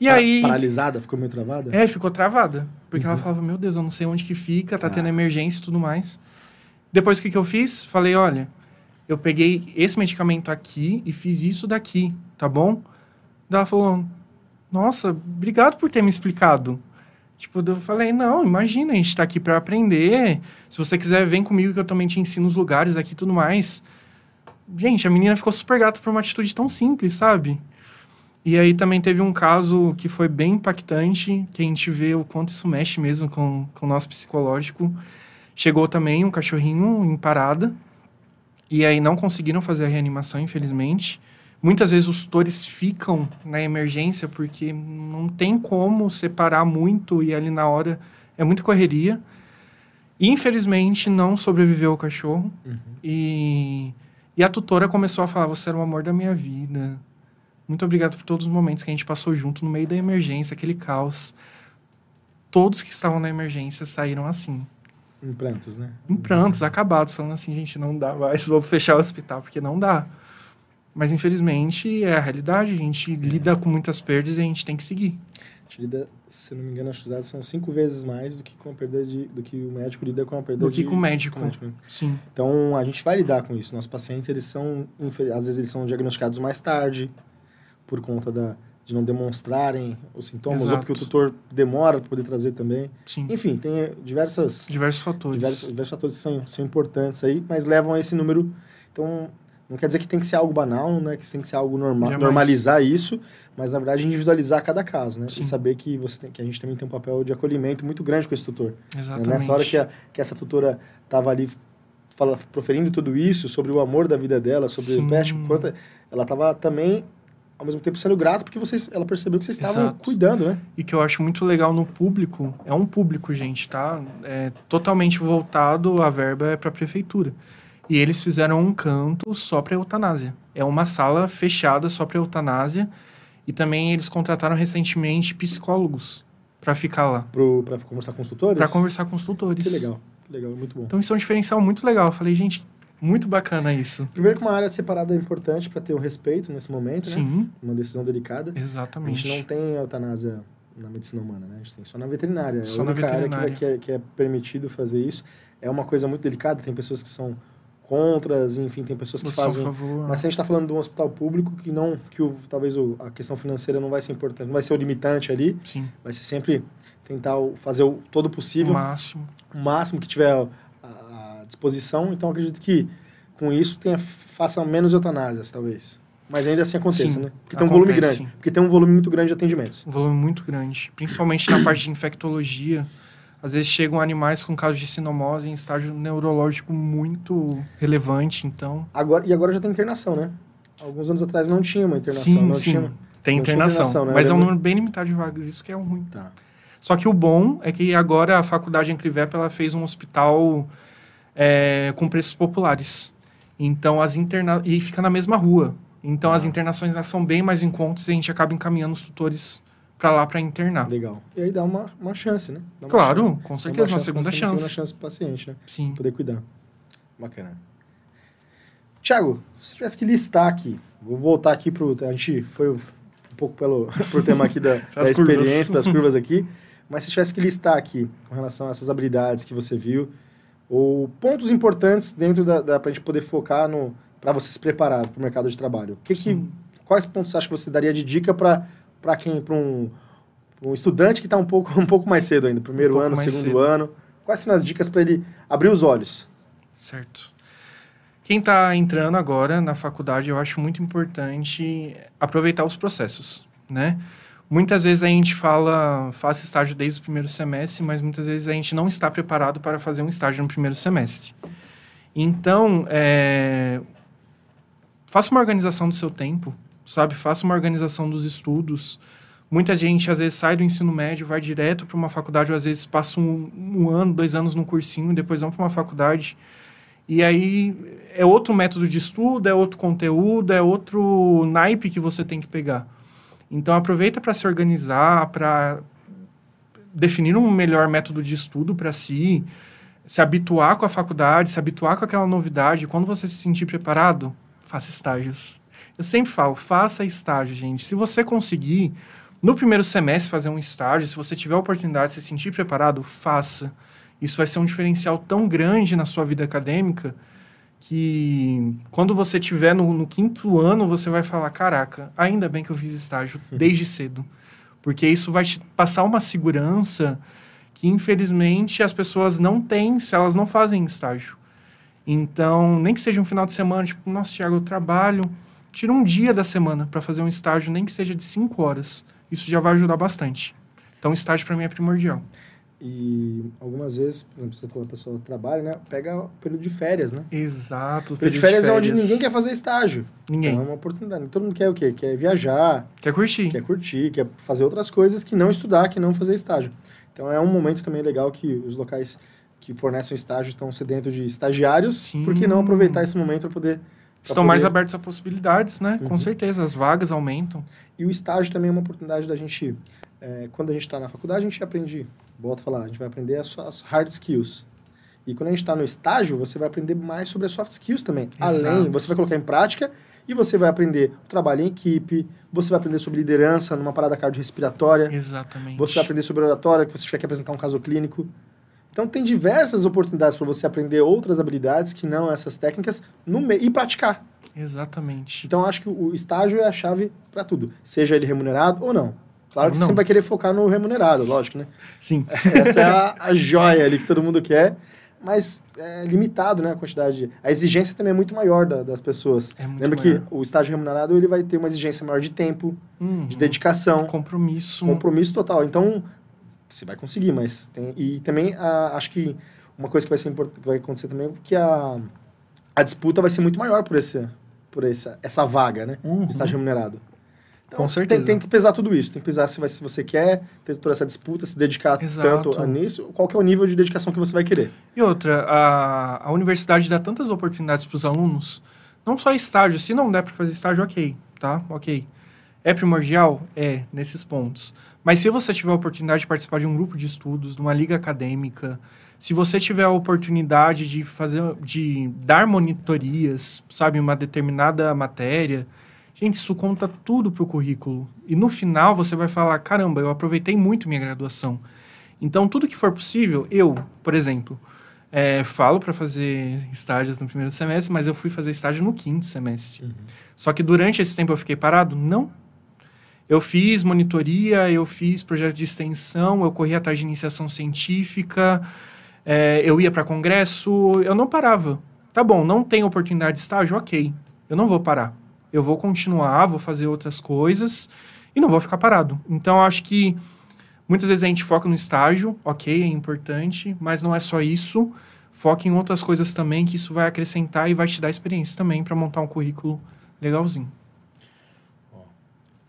[SPEAKER 2] E
[SPEAKER 1] Para,
[SPEAKER 2] aí...
[SPEAKER 1] Paralisada? Ficou meio travada?
[SPEAKER 2] É, ficou travada. Porque uhum. ela falava, meu Deus, eu não sei onde que fica, tá ah. tendo emergência e tudo mais. Depois, o que, que eu fiz? Falei, olha, eu peguei esse medicamento aqui e fiz isso daqui, tá bom? Ela falou, nossa, obrigado por ter me explicado. Tipo, eu falei, não, imagina, a gente tá aqui para aprender. Se você quiser, vem comigo que eu também te ensino os lugares aqui e tudo mais. Gente, a menina ficou super grata por uma atitude tão simples, sabe? E aí também teve um caso que foi bem impactante, que a gente vê o quanto isso mexe mesmo com, com o nosso psicológico. Chegou também um cachorrinho em parada, e aí não conseguiram fazer a reanimação, infelizmente. Muitas vezes os tutores ficam na emergência porque não tem como separar muito e ali na hora é muita correria. Infelizmente, não sobreviveu o cachorro. Uhum. E, e a tutora começou a falar: Você era o amor da minha vida. Muito obrigado por todos os momentos que a gente passou junto no meio da emergência, aquele caos. Todos que estavam na emergência saíram assim.
[SPEAKER 1] Em prantos, né?
[SPEAKER 2] Em prantos, acabados, falando assim: Gente, não dá mais, vou fechar o hospital porque não dá. Mas infelizmente é a realidade, a gente é. lida com muitas perdas e a gente tem que seguir.
[SPEAKER 1] A gente lida, se não me engano, acho que são cinco vezes mais do que com a perda de, do que o médico lida com a perda
[SPEAKER 2] do que
[SPEAKER 1] de,
[SPEAKER 2] com o médico. médico. Sim.
[SPEAKER 1] Então a gente vai lidar com isso. Nossos pacientes, eles são, às vezes eles são diagnosticados mais tarde por conta da, de não demonstrarem os sintomas, Exato. ou porque o tutor demora para poder trazer também.
[SPEAKER 2] Sim.
[SPEAKER 1] Enfim, tem diversas...
[SPEAKER 2] Diversos fatores.
[SPEAKER 1] Diversos, diversos fatores que são, são importantes aí, mas levam a esse número. Então, Não quer dizer que tem que ser algo banal, né? Que tem que ser algo normal, normalizar isso, mas na verdade individualizar cada caso, né? Sim. E saber que você tem, que a gente também tem um papel de acolhimento muito grande com esse tutor.
[SPEAKER 2] Exatamente.
[SPEAKER 1] Né? Nessa hora que, a, que essa tutora estava ali fala, proferindo tudo isso sobre o amor da vida dela, sobre Sim. o pet, quanto ela estava também ao mesmo tempo sendo grato porque vocês, ela percebeu que vocês estavam cuidando, né?
[SPEAKER 2] E que eu acho muito legal no público, é um público, gente, tá? É totalmente voltado, a verba é para a prefeitura. E eles fizeram um canto só para eutanásia. É uma sala fechada só para eutanásia. E também eles contrataram recentemente psicólogos para ficar lá.
[SPEAKER 1] Para conversar com os tutores?
[SPEAKER 2] Para conversar com os tutores.
[SPEAKER 1] Que legal, que legal, muito bom.
[SPEAKER 2] Então isso é um diferencial muito legal. Eu falei, gente, muito bacana isso.
[SPEAKER 1] Primeiro que uma área separada é importante para ter o respeito nesse momento,
[SPEAKER 2] Sim.
[SPEAKER 1] né? Uma decisão delicada.
[SPEAKER 2] Exatamente.
[SPEAKER 1] A gente não tem eutanásia na medicina humana, né? A gente tem só na veterinária.
[SPEAKER 2] Só
[SPEAKER 1] é a única
[SPEAKER 2] na veterinária.
[SPEAKER 1] área que, é, que é permitido fazer isso. É uma coisa muito delicada, tem pessoas que são contras, enfim, tem pessoas que fazem. Mas se a gente está falando de um hospital público que não, que o, talvez o, a questão financeira não vai ser importante, não vai ser o limitante ali.
[SPEAKER 2] Sim.
[SPEAKER 1] Vai ser sempre tentar fazer o todo possível.
[SPEAKER 2] O máximo.
[SPEAKER 1] O máximo que tiver à disposição. Então acredito que com isso tenha, faça menos eutanásias, talvez. Mas ainda assim aconteça,
[SPEAKER 2] sim,
[SPEAKER 1] né? Porque tem um volume grande. Porque tem um volume muito grande de atendimentos.
[SPEAKER 2] Um volume muito grande. Principalmente na parte de infectologia. Às vezes chegam animais com casos de sinomose em estágio neurológico muito relevante, então...
[SPEAKER 1] Agora, e agora já tem internação, né? Alguns anos atrás não tinha uma internação.
[SPEAKER 2] Sim,
[SPEAKER 1] não
[SPEAKER 2] sim.
[SPEAKER 1] Tinha,
[SPEAKER 2] tem internação, internação né? mas é um número bem limitado de vagas, isso que é ruim.
[SPEAKER 1] Tá.
[SPEAKER 2] Só que o bom é que agora a faculdade Encrivep, ela fez um hospital é, com preços populares. Então, as interna... E fica na mesma rua. Então, ah. as internações são bem mais em contas e a gente acaba encaminhando os tutores para lá para internar.
[SPEAKER 1] Legal. E aí dá uma, uma chance, né?
[SPEAKER 2] Uma claro, chance. com certeza, uma, uma segunda chance. Uma segunda
[SPEAKER 1] chance pro paciente, né?
[SPEAKER 2] Sim.
[SPEAKER 1] Poder cuidar. Bacana. Tiago, se tivesse que listar aqui, vou voltar aqui pro... A gente foi um pouco pelo pro tema aqui da, da experiência, para as curvas aqui, mas se tivesse que listar aqui com relação a essas habilidades que você viu, ou pontos importantes dentro da, da para a gente poder focar no para você se preparar para o mercado de trabalho. O que, que quais pontos você acha que você daria de dica para para quem para um, um, estudante que está um pouco um pouco mais cedo ainda, primeiro um ano, segundo cedo. ano? Quais são as dicas para ele abrir os olhos?
[SPEAKER 2] Certo. Quem está entrando agora na faculdade, eu acho muito importante aproveitar os processos, né? Muitas vezes a gente fala, faça estágio desde o primeiro semestre, mas muitas vezes a gente não está preparado para fazer um estágio no primeiro semestre. Então, é, faça uma organização do seu tempo, sabe? Faça uma organização dos estudos. Muita gente, às vezes, sai do ensino médio, vai direto para uma faculdade, ou às vezes passa um, um ano, dois anos num cursinho, depois vão para uma faculdade. E aí é outro método de estudo, é outro conteúdo, é outro naipe que você tem que pegar. Então aproveita para se organizar, para definir um melhor método de estudo para si, se habituar com a faculdade, se habituar com aquela novidade. Quando você se sentir preparado, faça estágios. Eu sempre falo, faça estágio, gente. Se você conseguir no primeiro semestre fazer um estágio, se você tiver a oportunidade de se sentir preparado, faça. Isso vai ser um diferencial tão grande na sua vida acadêmica que quando você tiver no, no, quinto ano, você vai falar: caraca, ainda bem que eu fiz estágio desde cedo. Porque isso vai te passar uma segurança que, infelizmente, as pessoas não têm se elas não fazem estágio. Então, nem que seja um final de semana, tipo, nossa, Thiago, eu trabalho, tira um dia da semana para fazer um estágio, nem que seja de cinco horas. Isso já vai ajudar bastante. Então, estágio para mim é primordial.
[SPEAKER 1] E algumas vezes, por exemplo, você falou, a pessoa trabalha, né? Pega o período de férias, né?
[SPEAKER 2] Exato.
[SPEAKER 1] O período de férias, de férias é onde ninguém quer fazer estágio.
[SPEAKER 2] Ninguém.
[SPEAKER 1] Então é uma oportunidade. Todo mundo quer o quê? Quer viajar.
[SPEAKER 2] Quer curtir.
[SPEAKER 1] Quer curtir, quer fazer outras coisas que não estudar, que não fazer estágio. Então é um momento também legal que os locais que fornecem estágio estão sedentos de estagiários. Sim. Por que não aproveitar esse momento para poder
[SPEAKER 2] Estão poder... mais abertos a possibilidades, né? Uhum. Com certeza, as vagas aumentam.
[SPEAKER 1] E o estágio também é uma oportunidade da gente, é, quando a gente está na faculdade, a gente aprende volto a falar, a gente vai aprender as, as hard skills. E quando a gente está no estágio, você vai aprender mais sobre as soft skills também. Exato. Além, você vai colocar em prática e você vai aprender o trabalho em equipe, você vai aprender sobre liderança numa parada cardiorrespiratória.
[SPEAKER 2] Exatamente.
[SPEAKER 1] Você vai aprender sobre oratória, que você tiver que apresentar um caso clínico. Então tem diversas oportunidades para você aprender outras habilidades que não essas técnicas no e praticar.
[SPEAKER 2] Exatamente.
[SPEAKER 1] Então acho que o estágio é a chave para tudo, seja ele remunerado ou não. Claro que você sempre vai querer focar no remunerado, lógico, né?
[SPEAKER 2] Sim.
[SPEAKER 1] Essa é a, a joia ali que todo mundo quer. mais é, limitado, né? A quantidade. A exigência também é muito maior da, das pessoas.
[SPEAKER 2] É muito
[SPEAKER 1] Lembra
[SPEAKER 2] maior.
[SPEAKER 1] que o estágio remunerado ele vai ter uma exigência maior de tempo,
[SPEAKER 2] Uhum.
[SPEAKER 1] de dedicação,
[SPEAKER 2] Compromisso.
[SPEAKER 1] compromisso total. Então, você vai conseguir, mas tem. E também a- acho que uma coisa que vai, ser import- que vai acontecer também é que a, a disputa vai ser muito maior por, esse, por essa, essa vaga, né?
[SPEAKER 2] Uhum.
[SPEAKER 1] De estágio remunerado. Então,
[SPEAKER 2] Com certeza.
[SPEAKER 1] Tem, tem que pesar tudo isso. Tem que pesar se, vai, se você quer ter toda essa disputa, se dedicar
[SPEAKER 2] Exato.
[SPEAKER 1] tanto a nisso, qual que é o nível de dedicação que você vai querer.
[SPEAKER 2] E outra, a, a universidade dá tantas oportunidades para os alunos, não só estágio, se não der para fazer estágio, ok, tá? Ok. É primordial? É, nesses pontos. Mas se você tiver a oportunidade de participar de um grupo de estudos, de uma liga acadêmica, se você tiver a oportunidade de fazer, de dar monitorias, sabe, uma determinada matéria, gente, isso conta tudo para o currículo. E no final você vai falar, caramba, eu aproveitei muito minha graduação. Então, tudo que for possível, eu, por exemplo, é, falo para fazer estágios no primeiro semestre, mas eu fui fazer estágio no quinto semestre. Só que durante esse tempo eu fiquei parado? Não. Eu fiz monitoria, eu fiz projeto de extensão, eu corri atrás de iniciação científica, é, eu ia para congresso, eu não parava. Tá bom, não tem oportunidade de estágio? Ok, eu não vou parar. Eu vou continuar, vou fazer outras coisas e não vou ficar parado. Então, acho que muitas vezes a gente foca no estágio, ok, é importante, mas não é só isso. Foque em outras coisas também, que isso vai acrescentar e vai te dar experiência também para montar um currículo legalzinho.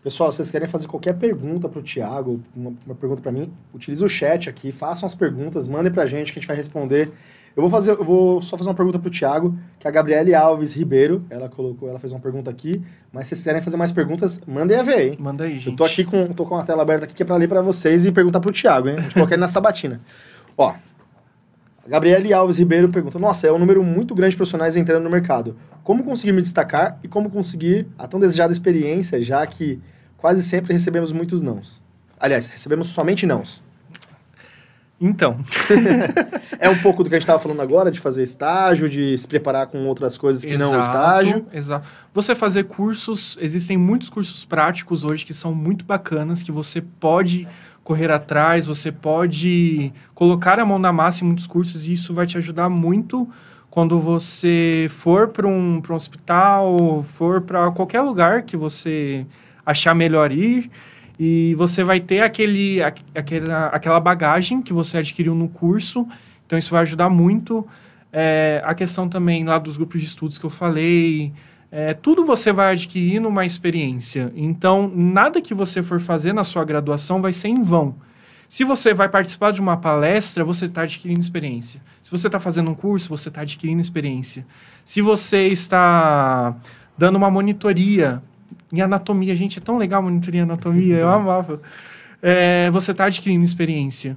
[SPEAKER 1] Pessoal, vocês querem fazer qualquer pergunta para o Thiago, uma, uma pergunta para mim, utilize o chat aqui, façam as perguntas, mandem para a gente que a gente vai responder. Eu vou fazer, eu vou só fazer uma pergunta para o Thiago, que é a Gabriele Alves Ribeiro, ela colocou, ela fez uma pergunta aqui, mas se vocês quiserem fazer mais perguntas, mandem a ver, hein?
[SPEAKER 2] Manda aí, gente.
[SPEAKER 1] Eu tô aqui com, tô com a tela aberta aqui que é para ler para vocês e perguntar para o Thiago, hein? A gente coloca ele na sabatina. Ó, a Gabriele Alves Ribeiro pergunta: Nossa, é um número muito grande de profissionais entrando no mercado. Como conseguir me destacar e como conseguir a tão desejada experiência, já que quase sempre recebemos muitos nãos? Aliás, recebemos somente nãos.
[SPEAKER 2] Então,
[SPEAKER 1] É um pouco do que a gente estava falando agora, de fazer estágio, de se preparar com outras coisas que não o estágio.
[SPEAKER 2] Exato. Você fazer cursos, existem muitos cursos práticos hoje que são muito bacanas, que você pode correr atrás, você pode colocar a mão na massa em muitos cursos e isso vai te ajudar muito quando você for para um, um hospital, for para qualquer lugar que você achar melhor ir e você vai ter aquele, aqu- aquela, aquela bagagem que você adquiriu no curso, então isso vai ajudar muito. É, a questão também lá dos grupos de estudos que eu falei, é, tudo você vai adquirindo uma experiência. Então, nada que você for fazer na sua graduação vai ser em vão. Se você vai participar de uma palestra, você está adquirindo experiência. Se você está fazendo um curso, você está adquirindo experiência. Se você está dando uma monitoria em anatomia, gente, é tão legal monitoria em anatomia, eu amava. É, você está adquirindo experiência.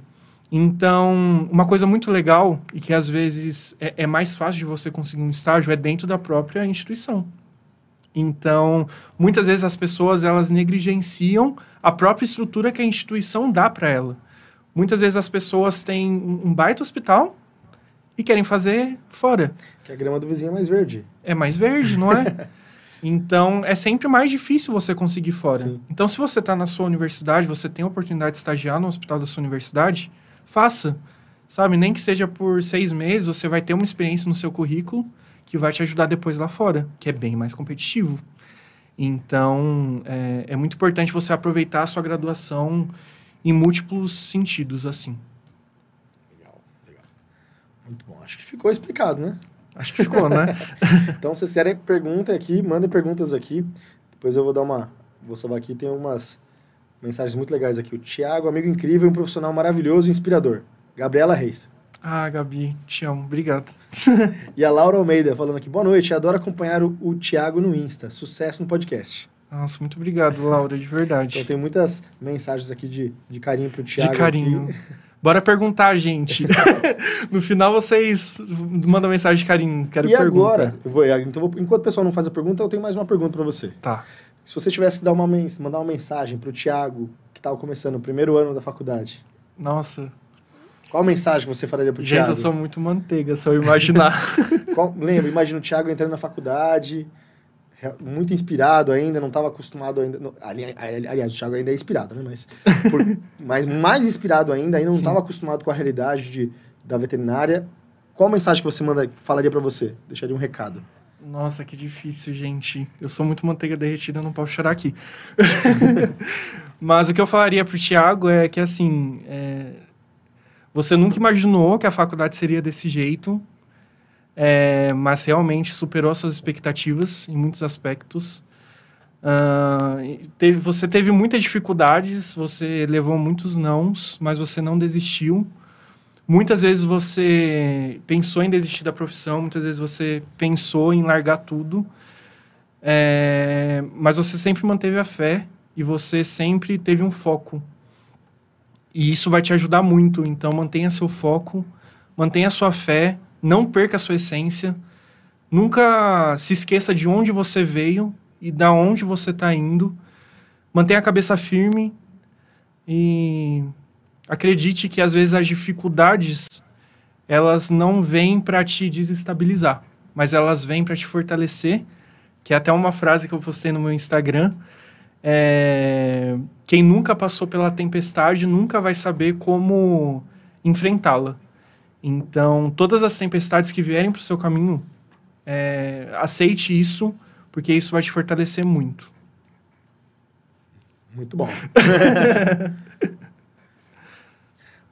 [SPEAKER 2] Então, uma coisa muito legal e que às vezes é, é mais fácil de você conseguir um estágio é dentro da própria instituição. Então, muitas vezes as pessoas elas negligenciam a própria estrutura que a instituição dá para ela. Muitas vezes as pessoas têm um baita hospital e querem fazer fora.
[SPEAKER 1] Que a grama do vizinho é mais verde.
[SPEAKER 2] É mais verde, não é? Então, é sempre mais difícil você conseguir fora.
[SPEAKER 1] Sim.
[SPEAKER 2] Então, se você está na sua universidade, você tem a oportunidade de estagiar no hospital da sua universidade, faça. Sabe? Nem que seja por seis meses, você vai ter uma experiência no seu currículo que vai te ajudar depois lá fora, que é bem mais competitivo. Então, é, é muito importante você aproveitar a sua graduação em múltiplos sentidos, assim.
[SPEAKER 1] Legal, legal. Muito bom. Acho que ficou explicado, né?
[SPEAKER 2] Acho que ficou, né?
[SPEAKER 1] Então, se vocês querem pergunta aqui, mandem perguntas aqui. Depois eu vou dar uma. Vou salvar aqui, tem umas mensagens muito legais aqui. O Thiago, amigo incrível, um profissional maravilhoso e inspirador. Gabriela Reis.
[SPEAKER 2] Ah, Gabi, te amo. Obrigado.
[SPEAKER 1] E a Laura Almeida falando aqui, boa noite, adoro acompanhar o, o Thiago no Insta. Sucesso no podcast.
[SPEAKER 2] Nossa, muito obrigado, Laura, de verdade.
[SPEAKER 1] Então tem muitas mensagens aqui de, de carinho pro Thiago.
[SPEAKER 2] de carinho.
[SPEAKER 1] aqui.
[SPEAKER 2] Bora perguntar, gente. no final vocês mandam mensagem de carinho. Quero
[SPEAKER 1] E
[SPEAKER 2] pergunta.
[SPEAKER 1] agora, eu vou, então vou- enquanto o pessoal não faz a pergunta, eu tenho mais uma pergunta para você.
[SPEAKER 2] Tá.
[SPEAKER 1] Se você tivesse que dar uma, mandar uma mensagem pro Thiago, que estava começando o primeiro ano da faculdade,
[SPEAKER 2] Nossa.
[SPEAKER 1] Qual mensagem você falaria pro
[SPEAKER 2] Gente,
[SPEAKER 1] Thiago?
[SPEAKER 2] eu sou muito manteiga, se eu imaginar.
[SPEAKER 1] Qual- lembra, imagina o Thiago entrando na faculdade, muito inspirado ainda, não estava acostumado ainda. não- ali- ali- aliás, o Thiago ainda é inspirado, né? Mas, por- mas mais inspirado ainda, ainda não estava acostumado com a realidade de, da veterinária. qual mensagem que você manda, falaria para você? Deixaria um recado.
[SPEAKER 2] Nossa, que difícil, gente. Eu sou muito manteiga derretida, não posso chorar aqui. Mas o que eu falaria pro Thiago é que, assim, é... você nunca imaginou que a faculdade seria desse jeito, é... mas realmente superou suas expectativas em muitos aspectos. Uh, teve, você teve muitas dificuldades, você levou muitos nãos, mas você não desistiu. Muitas vezes você pensou em desistir da profissão, muitas vezes você pensou em largar tudo, é, mas você sempre manteve a fé e você sempre teve um foco. E isso vai te ajudar muito. Então, mantenha seu foco, mantenha sua fé, não perca a sua essência. Nunca se esqueça de onde você veio e da onde você está indo. Mantenha a cabeça firme e acredite que às vezes as dificuldades elas não vêm para te desestabilizar, mas elas vêm para te fortalecer, que é até uma frase que eu postei no meu Instagram. É, quem nunca passou pela tempestade nunca vai saber como enfrentá-la. Então, todas as tempestades que vierem para o seu caminho, é, aceite isso, porque isso vai te fortalecer muito.
[SPEAKER 1] Muito bom.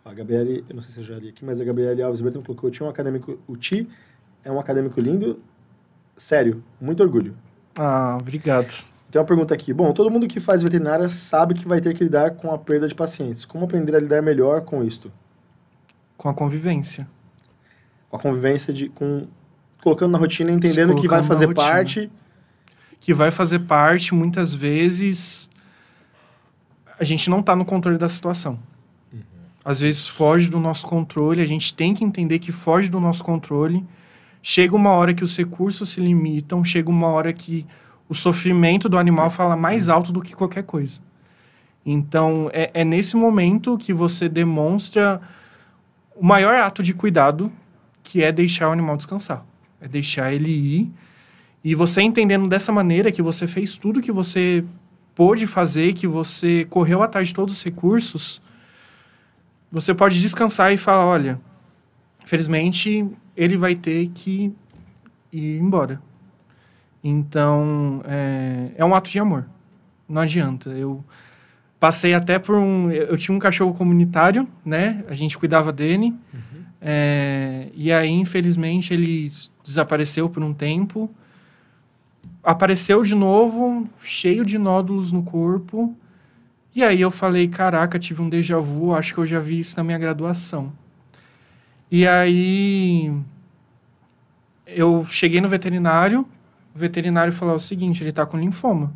[SPEAKER 1] A Gabriele, eu não sei se eu já li aqui, mas a Gabriele Alves Berton colocou: tinha um acadêmico, o Ti é um acadêmico lindo, sério, muito orgulho.
[SPEAKER 2] Ah, obrigado.
[SPEAKER 1] Tem uma pergunta aqui. Bom, todo mundo que faz veterinária sabe que vai ter que lidar com a perda de pacientes. Como aprender a lidar melhor com isto?
[SPEAKER 2] Com a convivência.
[SPEAKER 1] Com a convivência de com colocando na rotina, entendendo que vai fazer parte
[SPEAKER 2] que vai fazer parte muitas vezes a gente não está no controle da situação às vezes foge do nosso controle, a gente tem que entender que foge do nosso controle. Chega uma hora que os recursos se limitam, chega uma hora que o sofrimento do animal fala mais alto do que qualquer coisa. Então, é, é nesse momento que você demonstra o maior ato de cuidado, que é deixar o animal descansar. É deixar ele ir. E você entendendo dessa maneira que você fez tudo que você pôde fazer, que você correu atrás de todos os recursos, você pode descansar e falar, olha, infelizmente ele vai ter que ir embora. Então, é, é um ato de amor. Não adianta. Eu passei até por um... Eu tinha um cachorro comunitário, né? A gente cuidava dele. Uhum. É, e aí, infelizmente, ele desapareceu por um tempo. Apareceu de novo, cheio de nódulos no corpo. E aí eu falei, caraca, tive um déjà vu, acho que eu já vi isso na minha graduação. E aí eu cheguei no veterinário, o veterinário falou o seguinte, ele está com linfoma.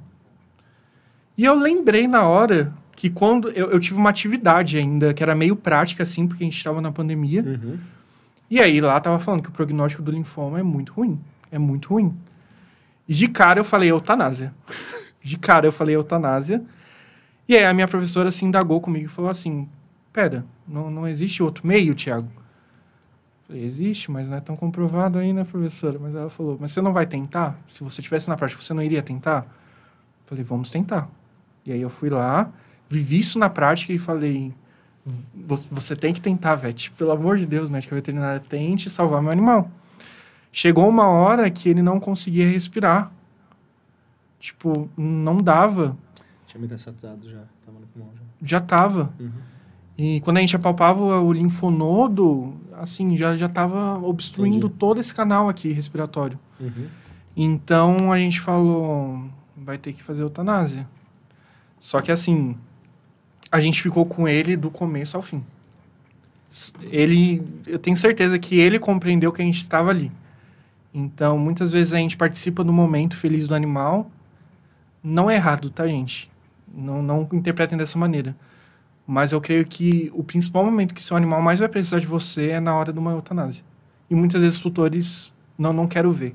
[SPEAKER 2] E eu lembrei na hora que quando eu, eu, tive uma atividade ainda, que era meio prática, assim, porque a gente estava na pandemia. Uhum. E aí lá tava falando que o prognóstico do linfoma é muito ruim. É muito ruim. E de cara eu falei eutanásia. de cara eu falei eutanásia. E aí a minha professora se indagou comigo e falou assim: Pera, não, não existe outro meio, Tiago? Falei, existe, mas não é tão comprovado ainda, professora. Mas ela falou, mas você não vai tentar? Se você estivesse na prática, você não iria tentar? Falei, vamos tentar. E aí eu fui lá, vivi isso na prática e falei, você tem que tentar, Vete. Pelo amor de Deus, médica veterinária, tente salvar meu animal. Chegou uma hora que ele não conseguia respirar. Tipo, não dava.
[SPEAKER 1] Tinha metastatizado já, tava no pulmão já.
[SPEAKER 2] Já tava. Uhum. E quando a gente apalpava o linfonodo, assim, já já tava obstruindo Entendi. todo esse canal aqui respiratório. Uhum. Então a gente falou, vai ter que fazer eutanásia. Só que assim, a gente ficou com ele do começo ao fim. Ele, eu tenho certeza que ele compreendeu que a gente estava ali. Então, muitas vezes a gente participa do momento feliz do animal. Não é errado, tá, gente? Não, não interpretem dessa maneira. Mas eu creio que o principal momento que seu animal mais vai precisar de você é na hora de uma eutanásia. E muitas vezes os tutores não, não quero ver.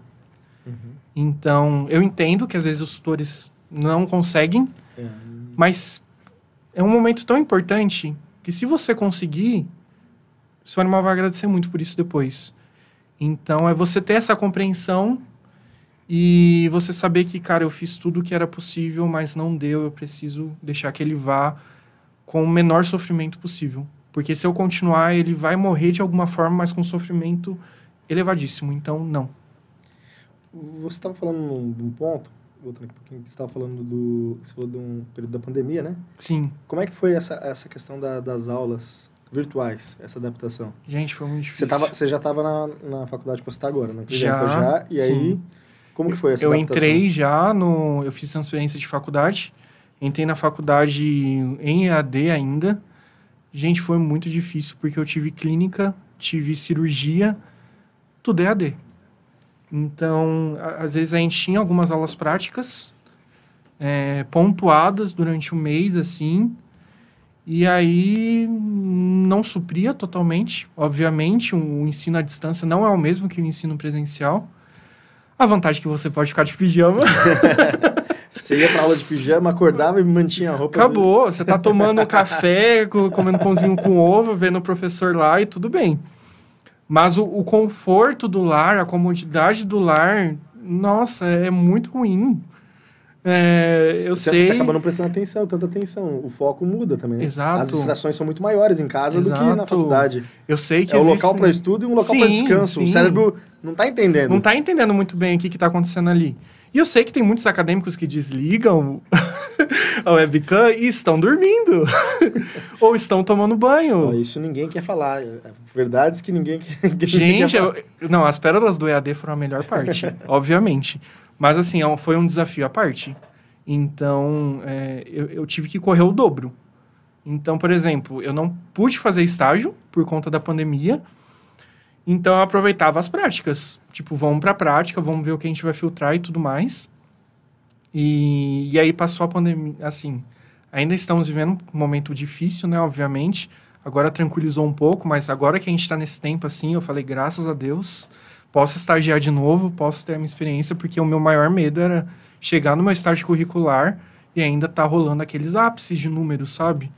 [SPEAKER 2] Uhum. Então, eu entendo que às vezes os tutores não conseguem, é. mas é um momento tão importante que se você conseguir, seu animal vai agradecer muito por isso depois. Então, é você ter essa compreensão e você saber que, cara, eu fiz tudo o que era possível, mas não deu, eu preciso deixar que ele vá com o menor sofrimento possível. Porque se eu continuar, ele vai morrer de alguma forma, mas com sofrimento elevadíssimo. Então, não.
[SPEAKER 1] Você estava falando de um ponto, aqui um pouquinho, você estava falando do. Você falou de um período da pandemia, né?
[SPEAKER 2] Sim.
[SPEAKER 1] Como é que foi essa, essa questão da, das aulas virtuais, essa adaptação?
[SPEAKER 2] Gente, foi muito difícil.
[SPEAKER 1] Você, tava, você já estava na, na faculdade que você está agora, né?
[SPEAKER 2] Já,
[SPEAKER 1] já. E aí,
[SPEAKER 2] sim.
[SPEAKER 1] como que foi essa
[SPEAKER 2] Eu
[SPEAKER 1] adaptação?
[SPEAKER 2] entrei já no... Eu fiz transferência de faculdade. Entrei na faculdade em EAD ainda. Gente, foi muito difícil, porque eu tive clínica, tive cirurgia, tudo EAD. Então, às vezes a gente tinha algumas aulas práticas, é, pontuadas durante o mês, assim, e aí não supria totalmente. Obviamente, o ensino à distância não é o mesmo que o ensino presencial. A vantagem é que você pode ficar de pijama.
[SPEAKER 1] Você ia pra aula de pijama, acordava e mantinha a roupa.
[SPEAKER 2] Acabou. Você tá tomando café, co- comendo pãozinho com ovo, vendo o professor lá e tudo bem. Mas o, o conforto do lar, a comodidade do lar, nossa, é muito ruim. É, eu
[SPEAKER 1] Você,
[SPEAKER 2] sei.
[SPEAKER 1] você acaba não prestando atenção, tanta atenção. O foco muda também. né?
[SPEAKER 2] Exato.
[SPEAKER 1] As distrações são muito maiores em casa do que na
[SPEAKER 2] Exato.
[SPEAKER 1] faculdade.
[SPEAKER 2] Eu sei que
[SPEAKER 1] É o
[SPEAKER 2] existem-
[SPEAKER 1] local para estudo e um local para
[SPEAKER 2] Sim,
[SPEAKER 1] descanso. O
[SPEAKER 2] sim.
[SPEAKER 1] cérebro não tá entendendo.
[SPEAKER 2] não tá entendendo muito bem o que, que tá acontecendo ali. E eu sei que tem muitos acadêmicos que desligam a webcam e estão dormindo. Ou estão tomando banho.
[SPEAKER 1] Isso ninguém quer falar. Verdades que ninguém quer, que ninguém
[SPEAKER 2] Gente,
[SPEAKER 1] quer falar.
[SPEAKER 2] eu- não, as pérolas do EAD foram a melhor parte, obviamente. Mas, assim, é foi um desafio à parte. Então, é, eu, eu tive que correr o dobro. Então, por exemplo, eu não pude fazer estágio por conta da pandemia. Então, eu aproveitava as práticas. Tipo, vamos pra prática, vamos ver o que a gente vai filtrar e tudo mais. E, e aí passou a pandemia, assim... Ainda estamos vivendo um momento difícil, né? Obviamente. Agora tranquilizou um pouco, mas agora que a gente está nesse tempo assim, eu falei, graças a Deus, posso estagiar de novo, posso ter a minha experiência, porque o meu maior medo era chegar no meu estágio curricular e ainda tá rolando aqueles ápices de números, sabe?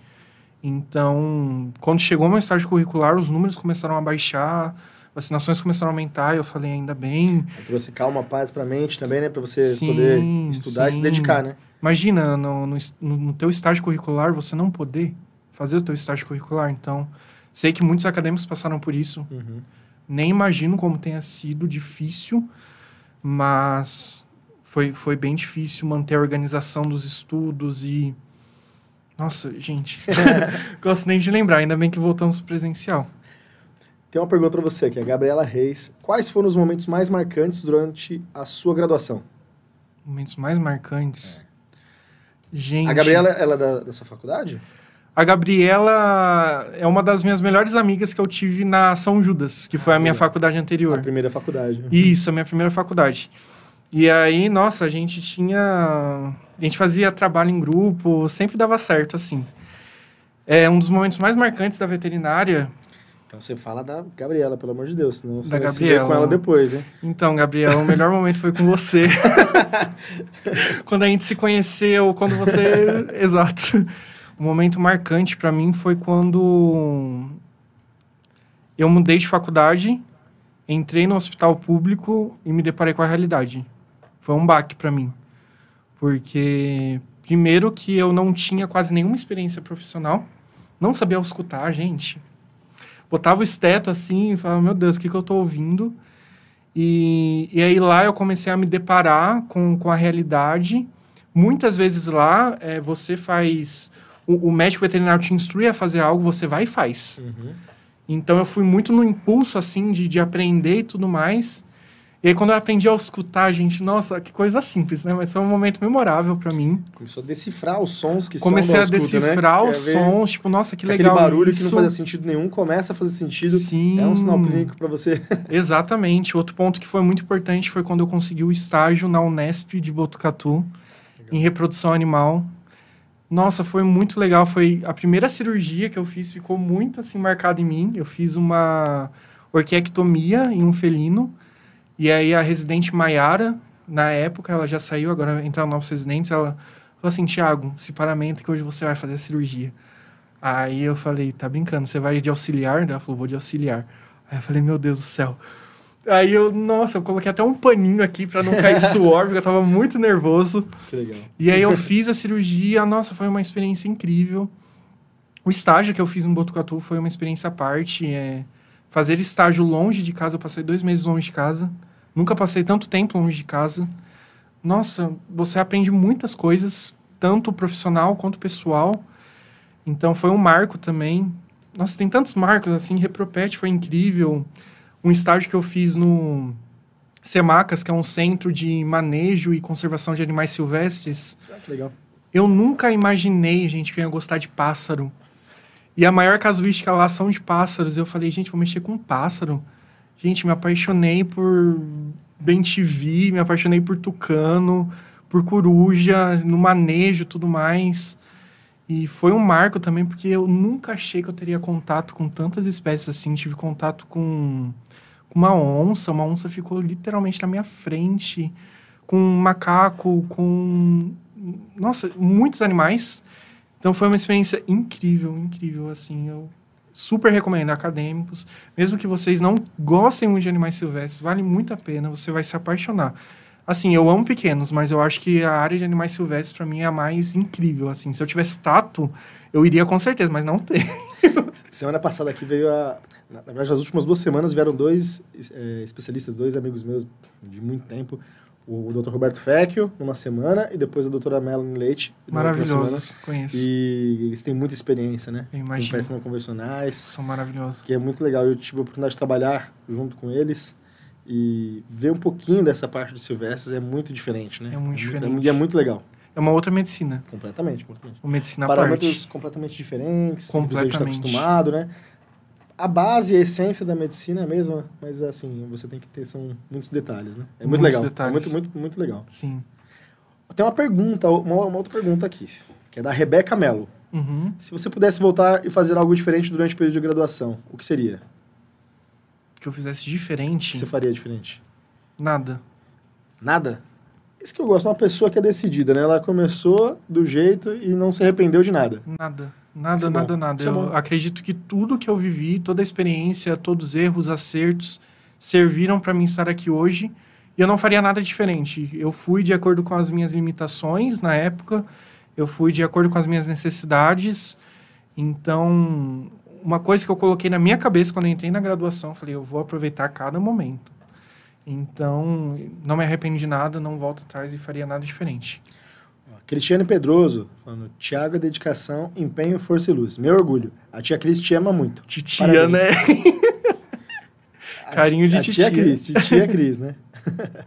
[SPEAKER 2] Então, quando chegou meu estágio curricular, os números começaram a baixar, vacinações começaram a aumentar, eu falei, ainda bem.
[SPEAKER 1] Trouxe calma, paz pra mente também, né? Pra você
[SPEAKER 2] Sim,
[SPEAKER 1] poder estudar e se
[SPEAKER 2] sim.
[SPEAKER 1] dedicar, né?
[SPEAKER 2] Imagina, no, no- no teu estágio curricular, você não poder fazer o teu estágio curricular. Então, sei que muitos acadêmicos passaram por isso.
[SPEAKER 1] Uhum.
[SPEAKER 2] Nem imagino como tenha sido difícil, mas foi, foi bem difícil manter a organização dos estudos e... Nossa, gente, gosto nem de lembrar, ainda bem que voltamos pro presencial.
[SPEAKER 1] Tem uma pergunta pra você aqui, a Gabriela Reis. Quais foram os momentos mais marcantes durante a sua graduação?
[SPEAKER 2] Momentos mais marcantes. Gente...
[SPEAKER 1] A Gabriela, ela é da, da sua faculdade?
[SPEAKER 2] A Gabriela é uma das minhas melhores amigas que eu tive na São Judas, que foi a minha
[SPEAKER 1] Olha.
[SPEAKER 2] faculdade
[SPEAKER 1] A
[SPEAKER 2] anterior.
[SPEAKER 1] primeira faculdade.
[SPEAKER 2] Isso, a minha primeira faculdade. E aí, nossa, a gente tinha. A gente fazia trabalho em grupo, sempre dava certo, assim. É um dos momentos mais marcantes da veterinária.
[SPEAKER 1] Então você fala da Gabriela, pelo amor de Deus, senão você
[SPEAKER 2] Da
[SPEAKER 1] vai se
[SPEAKER 2] Gabriela.
[SPEAKER 1] com ela depois, hein?
[SPEAKER 2] Então, Gabriela, o melhor momento foi com você. quando a gente se conheceu, quando você. Exato. O momento marcante pra mim foi quando eu mudei de faculdade, entrei no hospital público e me deparei com a realidade. Foi um baque pra mim. Porque, primeiro, que eu não tinha quase nenhuma experiência profissional, não sabia escutar, gente. Botava o esteto assim e falava, meu Deus, o que, que eu tô ouvindo? E, e aí lá eu comecei a me deparar com, com a realidade. Muitas vezes lá é, você faz. O, o médico veterinário te instrui a fazer algo, você vai e faz. Então eu fui muito no impulso assim de, de aprender e tudo mais. E aí quando eu aprendi a escutar, gente, nossa, que coisa simples, né? Mas foi um momento memorável para mim.
[SPEAKER 1] Começou a decifrar os sons que
[SPEAKER 2] Comecei a
[SPEAKER 1] são da escuta, né?
[SPEAKER 2] decifrar
[SPEAKER 1] Quer
[SPEAKER 2] os sons, tipo, nossa, que
[SPEAKER 1] Aquele
[SPEAKER 2] legal
[SPEAKER 1] barulho
[SPEAKER 2] isso.
[SPEAKER 1] que não fazia sentido nenhum começa a fazer sentido.
[SPEAKER 2] Sim.
[SPEAKER 1] É um sinal clínico pra você.
[SPEAKER 2] Exatamente. Outro ponto que foi muito importante foi quando eu consegui o estágio na Unesp de Botucatu, em reprodução animal. Nossa, foi muito legal. Foi a primeira cirurgia que eu fiz, ficou muito assim marcada em mim. Eu fiz uma orquiectomia em um felino. E aí a residente Maiara, na época, ela já saiu, agora entraram novos residentes, ela falou assim, Tiago, se paramenta que hoje você vai fazer a cirurgia. Aí eu falei, tá brincando, você vai de auxiliar? Ela falou, vou de auxiliar. Aí eu falei, meu Deus do céu. Aí eu, nossa, eu coloquei até um paninho aqui para não cair suor, porque eu tava muito nervoso.
[SPEAKER 1] Que legal.
[SPEAKER 2] E aí eu fiz a cirurgia, nossa, foi uma experiência incrível. O estágio que eu fiz no Botucatu foi uma experiência à parte. É... Fazer estágio longe de casa, eu passei dois meses longe de casa. Nunca passei tanto tempo longe de casa. Nossa, você aprende muitas coisas, tanto profissional quanto pessoal. Então foi um marco também. Nossa, tem tantos marcos assim. Repropet foi incrível. Um estágio que eu fiz no Semacas, que é um centro de manejo e conservação de animais silvestres.
[SPEAKER 1] Ah, que legal.
[SPEAKER 2] Eu nunca imaginei, gente, que eu ia gostar de pássaro. E a maior casuística lá são de pássaros. Eu falei, gente, vou mexer com pássaro. Gente, me apaixonei por bem-TV, me apaixonei por tucano, por coruja, no manejo tudo mais. E foi um marco também, porque eu nunca achei que eu teria contato com tantas espécies assim. Tive contato com uma onça, uma onça ficou literalmente na minha frente, com um macaco, com. Nossa, muitos animais. Então foi uma experiência incrível, incrível, assim. Eu super recomendo acadêmicos. Mesmo que vocês não gostem muito de animais silvestres, vale muito a pena, você vai se apaixonar. Assim, eu amo pequenos, mas eu acho que a área de animais silvestres para mim é a mais incrível, assim. Se eu tivesse tato, eu iria com certeza, mas não tem.
[SPEAKER 1] Semana passada aqui veio a... Na verdade, nas últimas duas semanas vieram dois é, especialistas, dois amigos meus de muito tempo, o Dr. Roberto Fecchio, numa semana, e depois a doutora Melanie Leite.
[SPEAKER 2] Maravilhosos, conheço.
[SPEAKER 1] E eles têm muita experiência, né?
[SPEAKER 2] Eu imagino.
[SPEAKER 1] Com peças não convencionais.
[SPEAKER 2] São maravilhosos.
[SPEAKER 1] Que é muito legal. Eu tive a oportunidade de trabalhar junto com eles e ver um pouquinho dessa parte de silvestres é muito diferente, né?
[SPEAKER 2] É muito
[SPEAKER 1] é
[SPEAKER 2] diferente.
[SPEAKER 1] Muito, é, é muito legal.
[SPEAKER 2] É uma outra medicina.
[SPEAKER 1] Completamente, completamente.
[SPEAKER 2] Uma medicina
[SPEAKER 1] Parâmetros
[SPEAKER 2] parte.
[SPEAKER 1] completamente diferentes.
[SPEAKER 2] Completamente.
[SPEAKER 1] Gente está acostumado, né? A base, a essência da medicina é a mesma, mas assim, você tem que ter, são muitos detalhes, né? É muito
[SPEAKER 2] Muitos
[SPEAKER 1] legal.
[SPEAKER 2] detalhes.
[SPEAKER 1] É muito, muito, muito legal.
[SPEAKER 2] Sim.
[SPEAKER 1] Tem uma pergunta, uma, uma outra pergunta aqui, que é da Rebeca Mello.
[SPEAKER 2] Uhum.
[SPEAKER 1] Se você pudesse voltar e fazer algo diferente durante o período de graduação, o que seria?
[SPEAKER 2] Que eu fizesse
[SPEAKER 1] O que
[SPEAKER 2] diferente.
[SPEAKER 1] você faria diferente?
[SPEAKER 2] Nada.
[SPEAKER 1] Nada? Isso que eu gosto, uma pessoa que é decidida, né? Ela começou do jeito e não se arrependeu de nada.
[SPEAKER 2] Nada. Nada,
[SPEAKER 1] é
[SPEAKER 2] nada, nada.
[SPEAKER 1] É
[SPEAKER 2] Eu acredito que tudo que eu vivi, toda a experiência, todos os erros, acertos, serviram para mim estar aqui hoje. E eu não faria nada diferente. Eu fui de acordo com as minhas limitações na época, eu fui de acordo com as minhas necessidades. Então, uma coisa que eu coloquei na minha cabeça quando entrei na graduação, falei, eu vou aproveitar cada momento. Então, não me arrependo de nada, não volto atrás e faria nada diferente.
[SPEAKER 1] Cristiane Pedroso, falando, Tiago é dedicação, empenho, força e luz. Meu orgulho. A tia Cris te ama muito.
[SPEAKER 2] Titia,
[SPEAKER 1] Parabéns.
[SPEAKER 2] né?
[SPEAKER 1] A
[SPEAKER 2] Carinho de
[SPEAKER 1] a
[SPEAKER 2] titia.
[SPEAKER 1] tia Cris, titia Cris, né?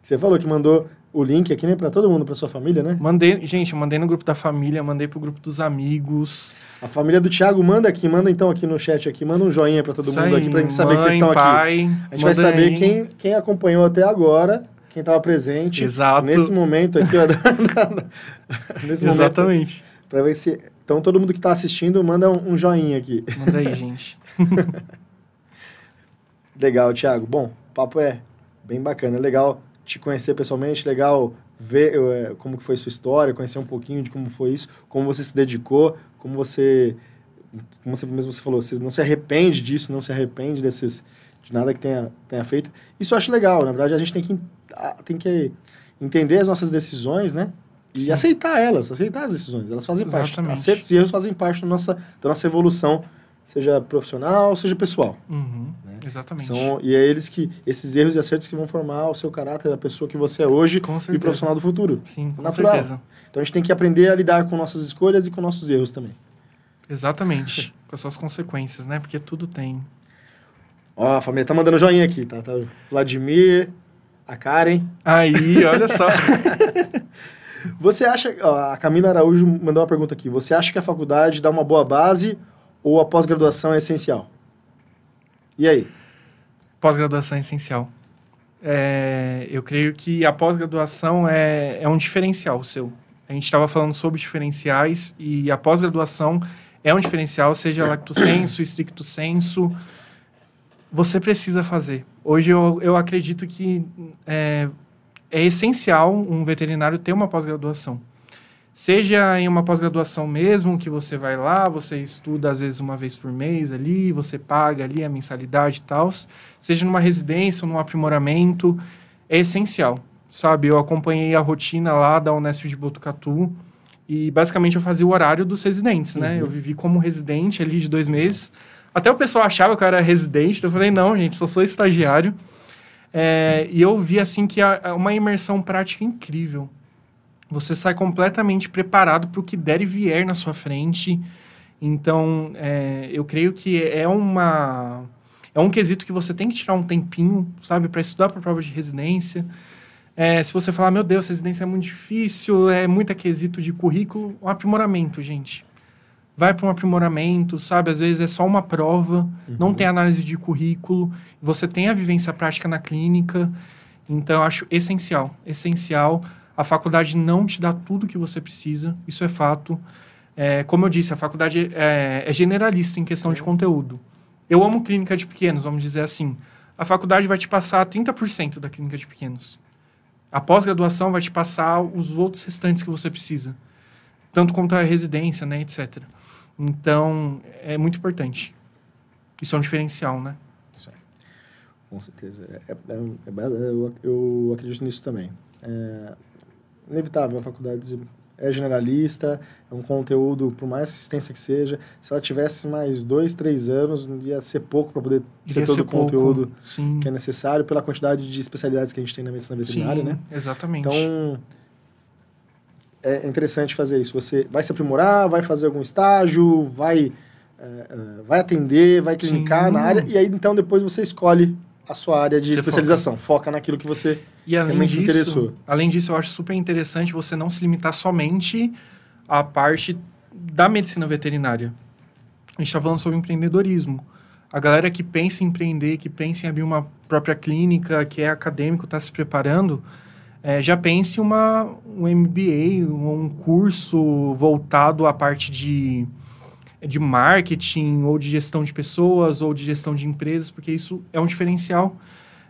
[SPEAKER 1] Você falou que mandou o link aqui, né, pra todo mundo, pra sua família, né?
[SPEAKER 2] Mandei, gente, eu mandei no grupo da família, mandei pro grupo dos amigos.
[SPEAKER 1] A família do Thiago manda aqui, manda então aqui no chat aqui, manda um joinha pra todo
[SPEAKER 2] Isso
[SPEAKER 1] mundo
[SPEAKER 2] aí,
[SPEAKER 1] aqui pra gente saber que vocês
[SPEAKER 2] mãe,
[SPEAKER 1] estão aqui.
[SPEAKER 2] pai,
[SPEAKER 1] A gente vai saber
[SPEAKER 2] aí.
[SPEAKER 1] quem, quem acompanhou até agora, quem tava presente.
[SPEAKER 2] Exato.
[SPEAKER 1] Nesse momento aqui, ó. nesse momento.
[SPEAKER 2] Exatamente.
[SPEAKER 1] Pra ver se. Então todo mundo que tá assistindo, manda um, um joinha aqui.
[SPEAKER 2] Manda aí, gente.
[SPEAKER 1] Legal, Thiago. Bom, o papo é bem bacana. Legal te conhecer pessoalmente, legal ver eh, como que foi sua história, conhecer um pouquinho de como foi isso, como você se dedicou, como você, como você mesmo você falou, você não se arrepende disso, não se arrepende desses, de nada que tenha, tenha feito. Isso eu acho legal. Na verdade, a gente tem que, tem que entender as nossas decisões, né? E
[SPEAKER 2] Sim.
[SPEAKER 1] aceitar elas, aceitar as decisões. Elas fazem parte.
[SPEAKER 2] Exatamente.
[SPEAKER 1] Acertos e erros fazem parte da nossa, da nossa evolução, seja profissional, seja pessoal.
[SPEAKER 2] Uhum,
[SPEAKER 1] Né?
[SPEAKER 2] Exatamente.
[SPEAKER 1] São, e é eles que, esses erros e acertos que vão formar o seu caráter, a pessoa que você é hoje e o profissional do futuro.
[SPEAKER 2] Sim, com
[SPEAKER 1] Natural.
[SPEAKER 2] certeza.
[SPEAKER 1] Então a gente tem que aprender a lidar com nossas escolhas e com nossos erros também.
[SPEAKER 2] Exatamente. com as suas consequências, né? Porque tudo tem.
[SPEAKER 1] Ó, a família tá mandando joinha aqui, tá? tá Vladimir, a Karen.
[SPEAKER 2] Aí, olha só.
[SPEAKER 1] Você acha, ó, a Camila Araújo mandou uma pergunta aqui. Você acha que a faculdade dá uma boa base ou a pós-graduação é essencial? E aí?
[SPEAKER 2] Pós-graduação é essencial. É, eu creio que a pós-graduação é, é um diferencial seu. A gente estava falando sobre diferenciais e a pós-graduação é um diferencial, seja lacto sensu, stricto sensu. Você precisa fazer. Hoje eu, eu acredito que é, é essencial um veterinário ter uma pós-graduação. Seja em uma pós-graduação mesmo, que você vai lá, você estuda às vezes uma vez por mês ali, você paga ali a mensalidade e tal. Seja numa residência ou num aprimoramento, é essencial, sabe? Eu acompanhei a rotina lá da Unesp de Botucatu e basicamente eu fazia o horário dos residentes, né?
[SPEAKER 1] Uhum.
[SPEAKER 2] Eu vivi como residente ali de dois meses, Até o pessoal achava que eu era residente, eu falei, não, gente, só sou estagiário. É, e eu vi, assim, que é uma imersão prática incrível. Você sai completamente preparado para o que der e vier na sua frente. Então, é, eu creio que é uma... É um quesito que você tem que tirar um tempinho, sabe, para estudar para a prova de residência. É, se você falar, meu Deus, residência é muito difícil, é muito quesito de currículo, um aprimoramento, gente vai para um aprimoramento, sabe? Às vezes é só uma prova, uhum. não tem análise de currículo, você tem a vivência prática na clínica. Então, eu acho essencial, essencial. A faculdade não te dá tudo que você precisa, isso é fato. É, como eu disse, a faculdade é, é generalista em questão de conteúdo. Eu amo clínica de pequenos, vamos dizer assim. A faculdade vai te passar 30% da clínica de pequenos. A pós-graduação vai te passar os outros restantes que você precisa. Tanto quanto a residência, né, etc. Então, é muito importante. Isso é um diferencial, né? Isso é.
[SPEAKER 1] Com certeza. É, é, é, é eu, eu, acredito nisso também. É inevitável, a faculdade é generalista, é um conteúdo, por mais assistência que seja, se ela tivesse mais dois, três anos, ia ser pouco para poder ser todo o conteúdo pouco, que é necessário pela quantidade de especialidades que a gente tem na medicina veterinária, sim, né?
[SPEAKER 2] Exatamente.
[SPEAKER 1] Então, é interessante fazer isso. Você vai se aprimorar, vai fazer algum estágio, vai, é vai atender, vai clinicar Sim. na área, e aí então depois você escolhe a sua área de você especialização. Foca. foca. naquilo que você
[SPEAKER 2] e além realmente disso, interessou. Além disso, eu acho super interessante você não se limitar somente à parte da medicina veterinária. A gente está falando sobre empreendedorismo. A galera que pensa em empreender, que pensa em abrir uma própria clínica, que é acadêmico, está se preparando, é, já pense uma, um MBA, um curso voltado à parte de, de marketing, ou de gestão de pessoas, ou de gestão de empresas, porque isso é um diferencial.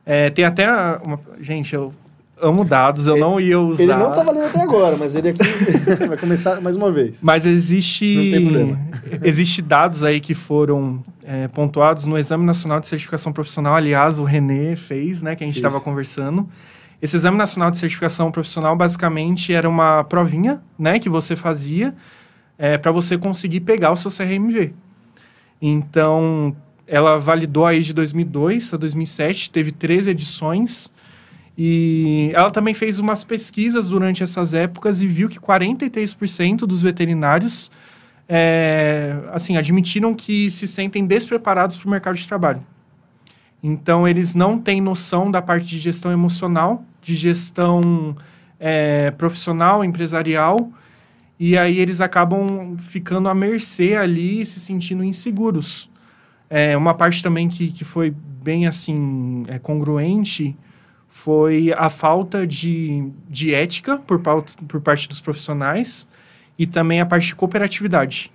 [SPEAKER 2] É, tem até uma... Gente, eu amo dados, eu ele, não ia usar...
[SPEAKER 1] Ele não tá valendo até agora, mas ele aqui vai começar mais uma vez.
[SPEAKER 2] Mas existe... Não tem problema. existe dados aí que foram é, pontuados no Exame Nacional de Certificação Profissional, aliás, o Renê fez, né, que a gente estava conversando. Esse Exame Nacional de Certificação Profissional basicamente era uma provinha, né, que você fazia é, para você conseguir pegar o seu CRMV. Então, ela validou aí de 2002 a 2007, teve três edições. E ela também fez umas pesquisas durante essas épocas e viu que 43% dos veterinários é, assim, admitiram que se sentem despreparados para o mercado de trabalho. Então, eles não têm noção da parte de gestão emocional, de gestão é, profissional, empresarial, e aí eles acabam ficando à mercê ali, se sentindo inseguros. É, uma parte também que, que foi bem, assim, é, congruente foi a falta de, de ética por, por parte dos profissionais e também a parte de cooperatividade.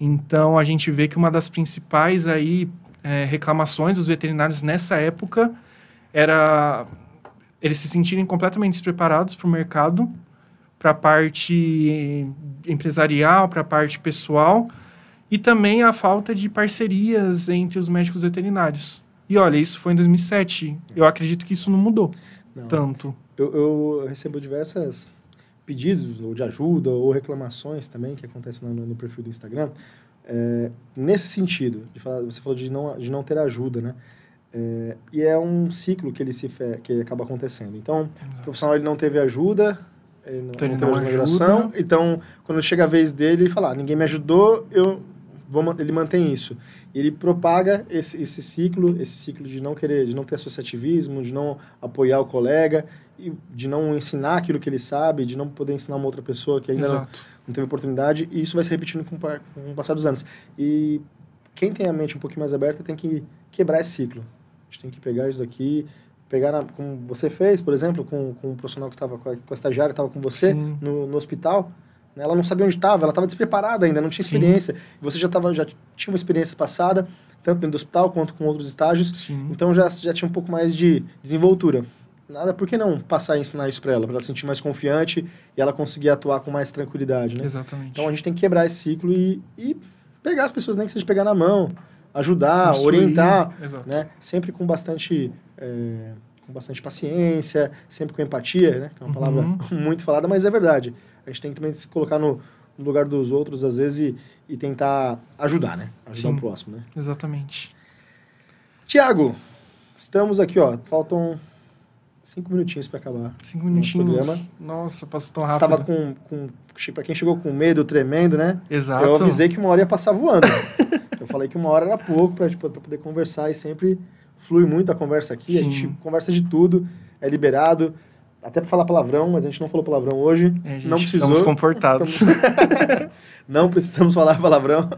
[SPEAKER 2] Então, a gente vê que uma das principais aí é, reclamações dos veterinários nessa época era eles se sentirem completamente despreparados para o mercado, para a parte empresarial, para a parte pessoal, e também a falta de parcerias entre os médicos veterinários. E olha, isso foi em 2007. Eu acredito que isso não mudou não. tanto.
[SPEAKER 1] Eu, eu, recebo diversos pedidos ou de ajuda ou reclamações também que acontecem no, no perfil do Instagram é, nesse sentido, de falar, você falou de não, de não ter ajuda, né? É, e é um ciclo que ele se fe, que acaba acontecendo. Então, Exato. o profissional ele não teve ajuda, ele não, então, não teve ajuda então quando chega a vez dele, ele fala, ah, ninguém me ajudou, eu vou, ele mantém isso. Ele propaga esse, esse ciclo, esse ciclo de não querer, de não ter associativismo, de não apoiar o colega, e de não ensinar aquilo que ele sabe, de não poder ensinar uma outra pessoa que ainda não, não, teve oportunidade, e isso vai se repetindo com, com o passar dos anos. E quem tem a mente um pouquinho mais aberta tem que quebrar esse ciclo. A gente tem que pegar isso daqui, pegar na, como você fez, por exemplo, com, com o profissional que estava com, com a estagiária que estava com você no, no hospital, né? ela não sabia onde estava, ela estava despreparada ainda, não tinha experiência. Sim. Você já, tava, já tinha uma experiência passada, tanto dentro do hospital quanto com outros estágios, Sim. então já, já tinha um pouco mais de desenvoltura nada, por que não passar a ensinar isso para ela, para ela se sentir mais confiante e ela conseguir atuar com mais tranquilidade, né?
[SPEAKER 2] Exatamente.
[SPEAKER 1] Então a gente tem que quebrar esse ciclo e, e pegar as pessoas, nem que seja pegar na mão, ajudar, Construir. orientar, Exato. né? Sempre com bastante é, com bastante paciência, sempre com empatia, né? Que é uma palavra uhum. muito falada, mas é verdade. A gente tem que também se colocar no, no lugar dos outros, às vezes, e, e tentar ajudar, né? Ajudar Sim, o próximo, né?
[SPEAKER 2] Exatamente.
[SPEAKER 1] Tiago, estamos aqui, ó. Faltam cinco minutinhos para acabar.
[SPEAKER 2] Cinco minutinhos. Nossa, passou tão rápido.
[SPEAKER 1] Estava com, com para quem chegou com medo, tremendo, né?
[SPEAKER 2] Exato.
[SPEAKER 1] Eu avisei que uma hora ia passar voando. eu falei que uma hora era pouco para tipo, poder conversar e sempre flui muito a conversa aqui. Sim. A gente conversa de tudo, é liberado. Até para falar palavrão, mas a gente não falou palavrão hoje.
[SPEAKER 2] É, gente, não precisou. Estamos comportados.
[SPEAKER 1] não precisamos falar palavrão.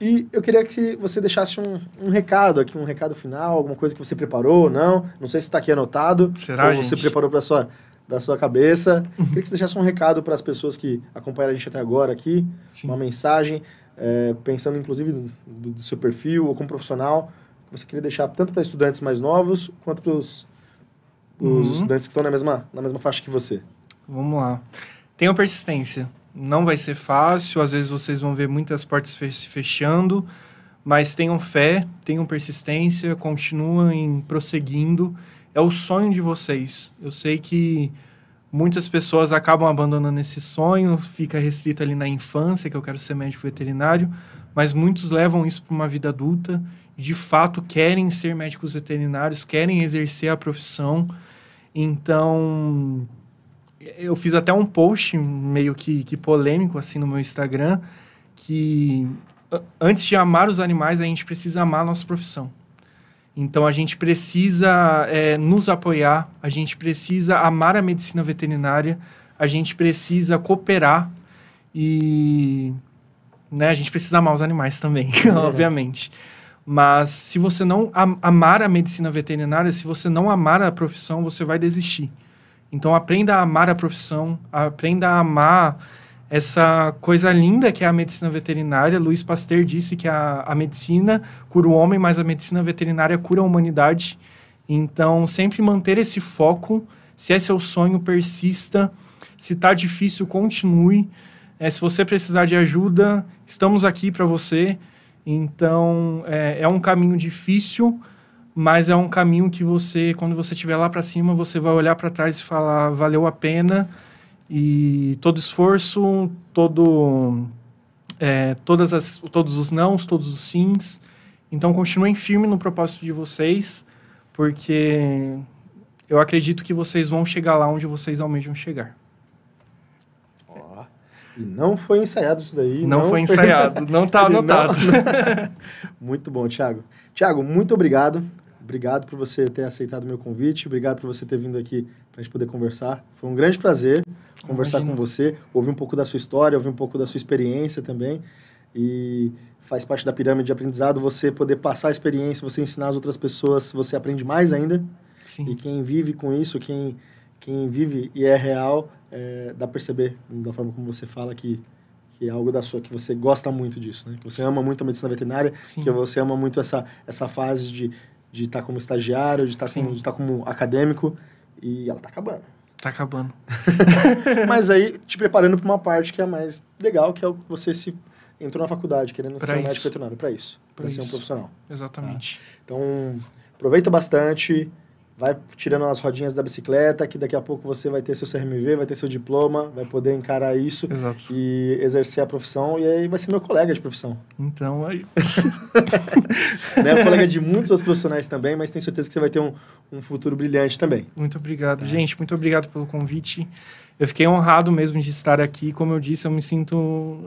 [SPEAKER 1] E eu queria que você deixasse um, um recado aqui, um recado final, alguma coisa que você preparou ou não. Não sei se está aqui anotado.
[SPEAKER 2] Será,
[SPEAKER 1] ou
[SPEAKER 2] gente?
[SPEAKER 1] você preparou para sua da sua cabeça. queria que você deixasse um recado para as pessoas que acompanharam a gente até agora aqui, Sim. uma mensagem, é, pensando inclusive do, do, seu perfil ou como profissional, que você queria deixar tanto para estudantes mais novos quanto para os uhum. estudantes que estão na mesma, na mesma faixa que você.
[SPEAKER 2] Vamos lá. Tenham persistência não vai ser fácil, às vezes vocês vão ver muitas portas se fechando, mas tenham fé, tenham persistência, continuem prosseguindo. É o sonho de vocês. Eu sei que muitas pessoas acabam abandonando esse sonho, fica restrito ali na infância, que eu quero ser médico veterinário, mas muitos levam isso para uma vida adulta de fato querem ser médicos veterinários, querem exercer a profissão. Então, eu fiz até um post meio que, que polêmico assim no meu Instagram que antes de amar os animais a gente precisa amar a nossa profissão. Então a gente precisa é, nos apoiar, a gente precisa amar a medicina veterinária, a gente precisa cooperar e né, a gente precisa amar os animais também, é. obviamente. Mas se você não am amar a medicina veterinária, se você não amar a profissão, você vai desistir. Então aprenda a amar a profissão, aprenda a amar essa coisa linda que é a medicina veterinária. Luiz Pasteur disse que a, a medicina cura o homem, mas a medicina veterinária cura a humanidade. Então, sempre manter esse foco. Se é seu sonho, persista. Se está difícil, continue. É, se você precisar de ajuda, estamos aqui para você. Então, é, é um caminho difícil, mas é um caminho que você, quando você estiver lá para cima, você vai olhar para trás e falar valeu a pena e todo esforço, todo, é, todas as, todos os nãos, todos os sims. Então continuem firme no propósito de vocês, porque eu acredito que vocês vão chegar lá onde vocês almejam chegar.
[SPEAKER 1] E não foi ensaiado isso daí.
[SPEAKER 2] Não, não foi ensaiado, não está anotado. Não...
[SPEAKER 1] muito bom, Thiago. Thiago, muito obrigado. Obrigado por você ter aceitado o meu convite, obrigado por você ter vindo aqui para a gente poder conversar. Foi um grande prazer conversar Imagina. com você, ouvir um pouco da sua história, ouvir um pouco da sua experiência também. E faz parte da pirâmide de aprendizado você poder passar a experiência, você ensinar as outras pessoas, você aprende mais ainda.
[SPEAKER 2] Sim.
[SPEAKER 1] E quem vive com isso, quem, quem vive e é real, é, dá para perceber da forma como você fala que que é algo da sua que você gosta muito disso, né? Que você ama muito a medicina veterinária, Sim. que você ama muito essa essa fase de de estar tá como estagiário, de estar, tá como, de tá como acadêmico, e ela está acabando.
[SPEAKER 2] Está acabando.
[SPEAKER 1] Mas aí, te preparando para uma parte que é mais legal, que é o que você se entrou na faculdade, querendo pra ser um médico veterinário, para isso, para ser um profissional.
[SPEAKER 2] Exatamente.
[SPEAKER 1] Tá? Então, aproveita bastante, vai tirando as rodinhas da bicicleta, que daqui a pouco você vai ter seu CRMV, vai ter seu diploma, vai poder encarar isso
[SPEAKER 2] Exato.
[SPEAKER 1] e exercer a profissão, e aí vai ser meu colega de profissão.
[SPEAKER 2] Então, aí...
[SPEAKER 1] né, colega de muitos outros profissionais também, mas tenho certeza que você vai ter um, um futuro brilhante também.
[SPEAKER 2] Muito obrigado. É. Gente, muito obrigado pelo convite. Eu fiquei honrado mesmo de estar aqui. Como eu disse, eu me sinto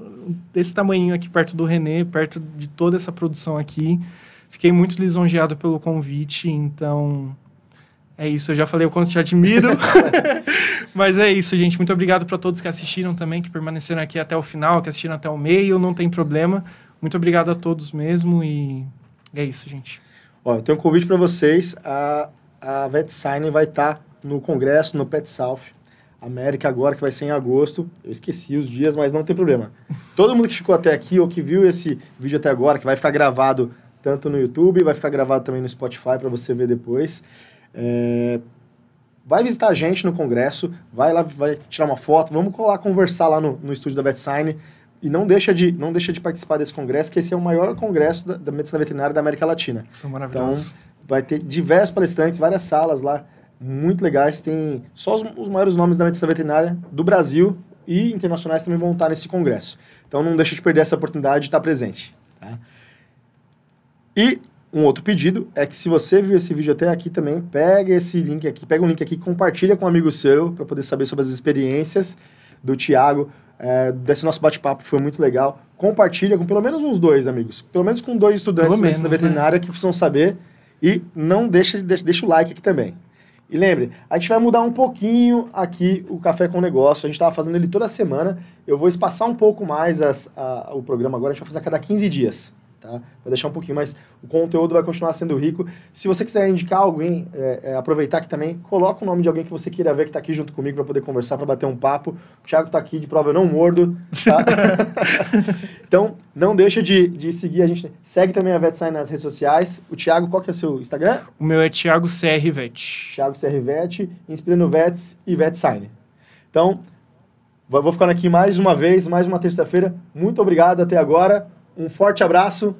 [SPEAKER 2] desse tamanho aqui perto do Renê, perto de toda essa produção aqui. Fiquei muito lisonjeado pelo convite, então é isso, eu já falei o quanto te admiro. Mas é isso, gente. Muito obrigado para todos que assistiram também, que permaneceram aqui até o final, que assistiram até o meio, não tem problema. Muito obrigado a todos mesmo e é isso, gente.
[SPEAKER 1] Ó, eu tenho um convite para vocês. A, a VetSign vai estar tá no congresso, no Pet South América agora, que vai ser em agosto. Eu esqueci os dias, mas não tem problema. Todo mundo que ficou até aqui ou que viu esse vídeo até agora, que vai ficar gravado tanto no YouTube, vai ficar gravado também no Spotify para você ver depois. É, vai visitar a gente no congresso, vai lá, vai tirar uma foto, vamos lá conversar lá no, no estúdio da VetSign e não deixa de não deixa de participar desse congresso, que esse é o maior congresso da, da medicina veterinária da América Latina.
[SPEAKER 2] São maravilhosos.
[SPEAKER 1] Então, vai ter diversos palestrantes, várias salas lá, muito legais, tem só os, os maiores nomes da medicina veterinária do Brasil e internacionais também vão estar nesse congresso. Então não deixa de perder essa oportunidade de estar presente. Tá? E um outro pedido é que se você viu esse vídeo até aqui também, pega esse link aqui, pega um link aqui, compartilha com um amigo seu para poder saber sobre as experiências do Tiago, é, desse nosso bate-papo, foi muito legal. Compartilha com pelo menos uns dois amigos, pelo menos com dois estudantes
[SPEAKER 2] menos,
[SPEAKER 1] da veterinária né? que precisam saber e não deixa, deixa, deixa o like aqui também. E lembre, a gente vai mudar um pouquinho aqui o Café com Negócio. A gente estava fazendo ele toda semana. Eu vou espaçar um pouco mais as, a, o programa agora. A gente vai fazer a cada 15 dias tá? Vou deixar um pouquinho, mas o conteúdo vai continuar sendo rico. Se você quiser indicar alguém, é, é, aproveitar aqui também, coloca o nome de alguém que você queira ver que está aqui junto comigo para poder conversar, para bater um papo. O Thiago está aqui, de prova eu não mordo, tá? então, não deixa de, de seguir a gente. Segue também a VetSign nas redes sociais. O Thiago, qual que é o seu Instagram?
[SPEAKER 2] O meu é Thiago CR Vet.
[SPEAKER 1] Thiago CR Vet, inspirando Vets e VetSign. Então, vou ficando aqui mais uma vez, mais uma terça-feira. Muito obrigado até agora. Um forte abraço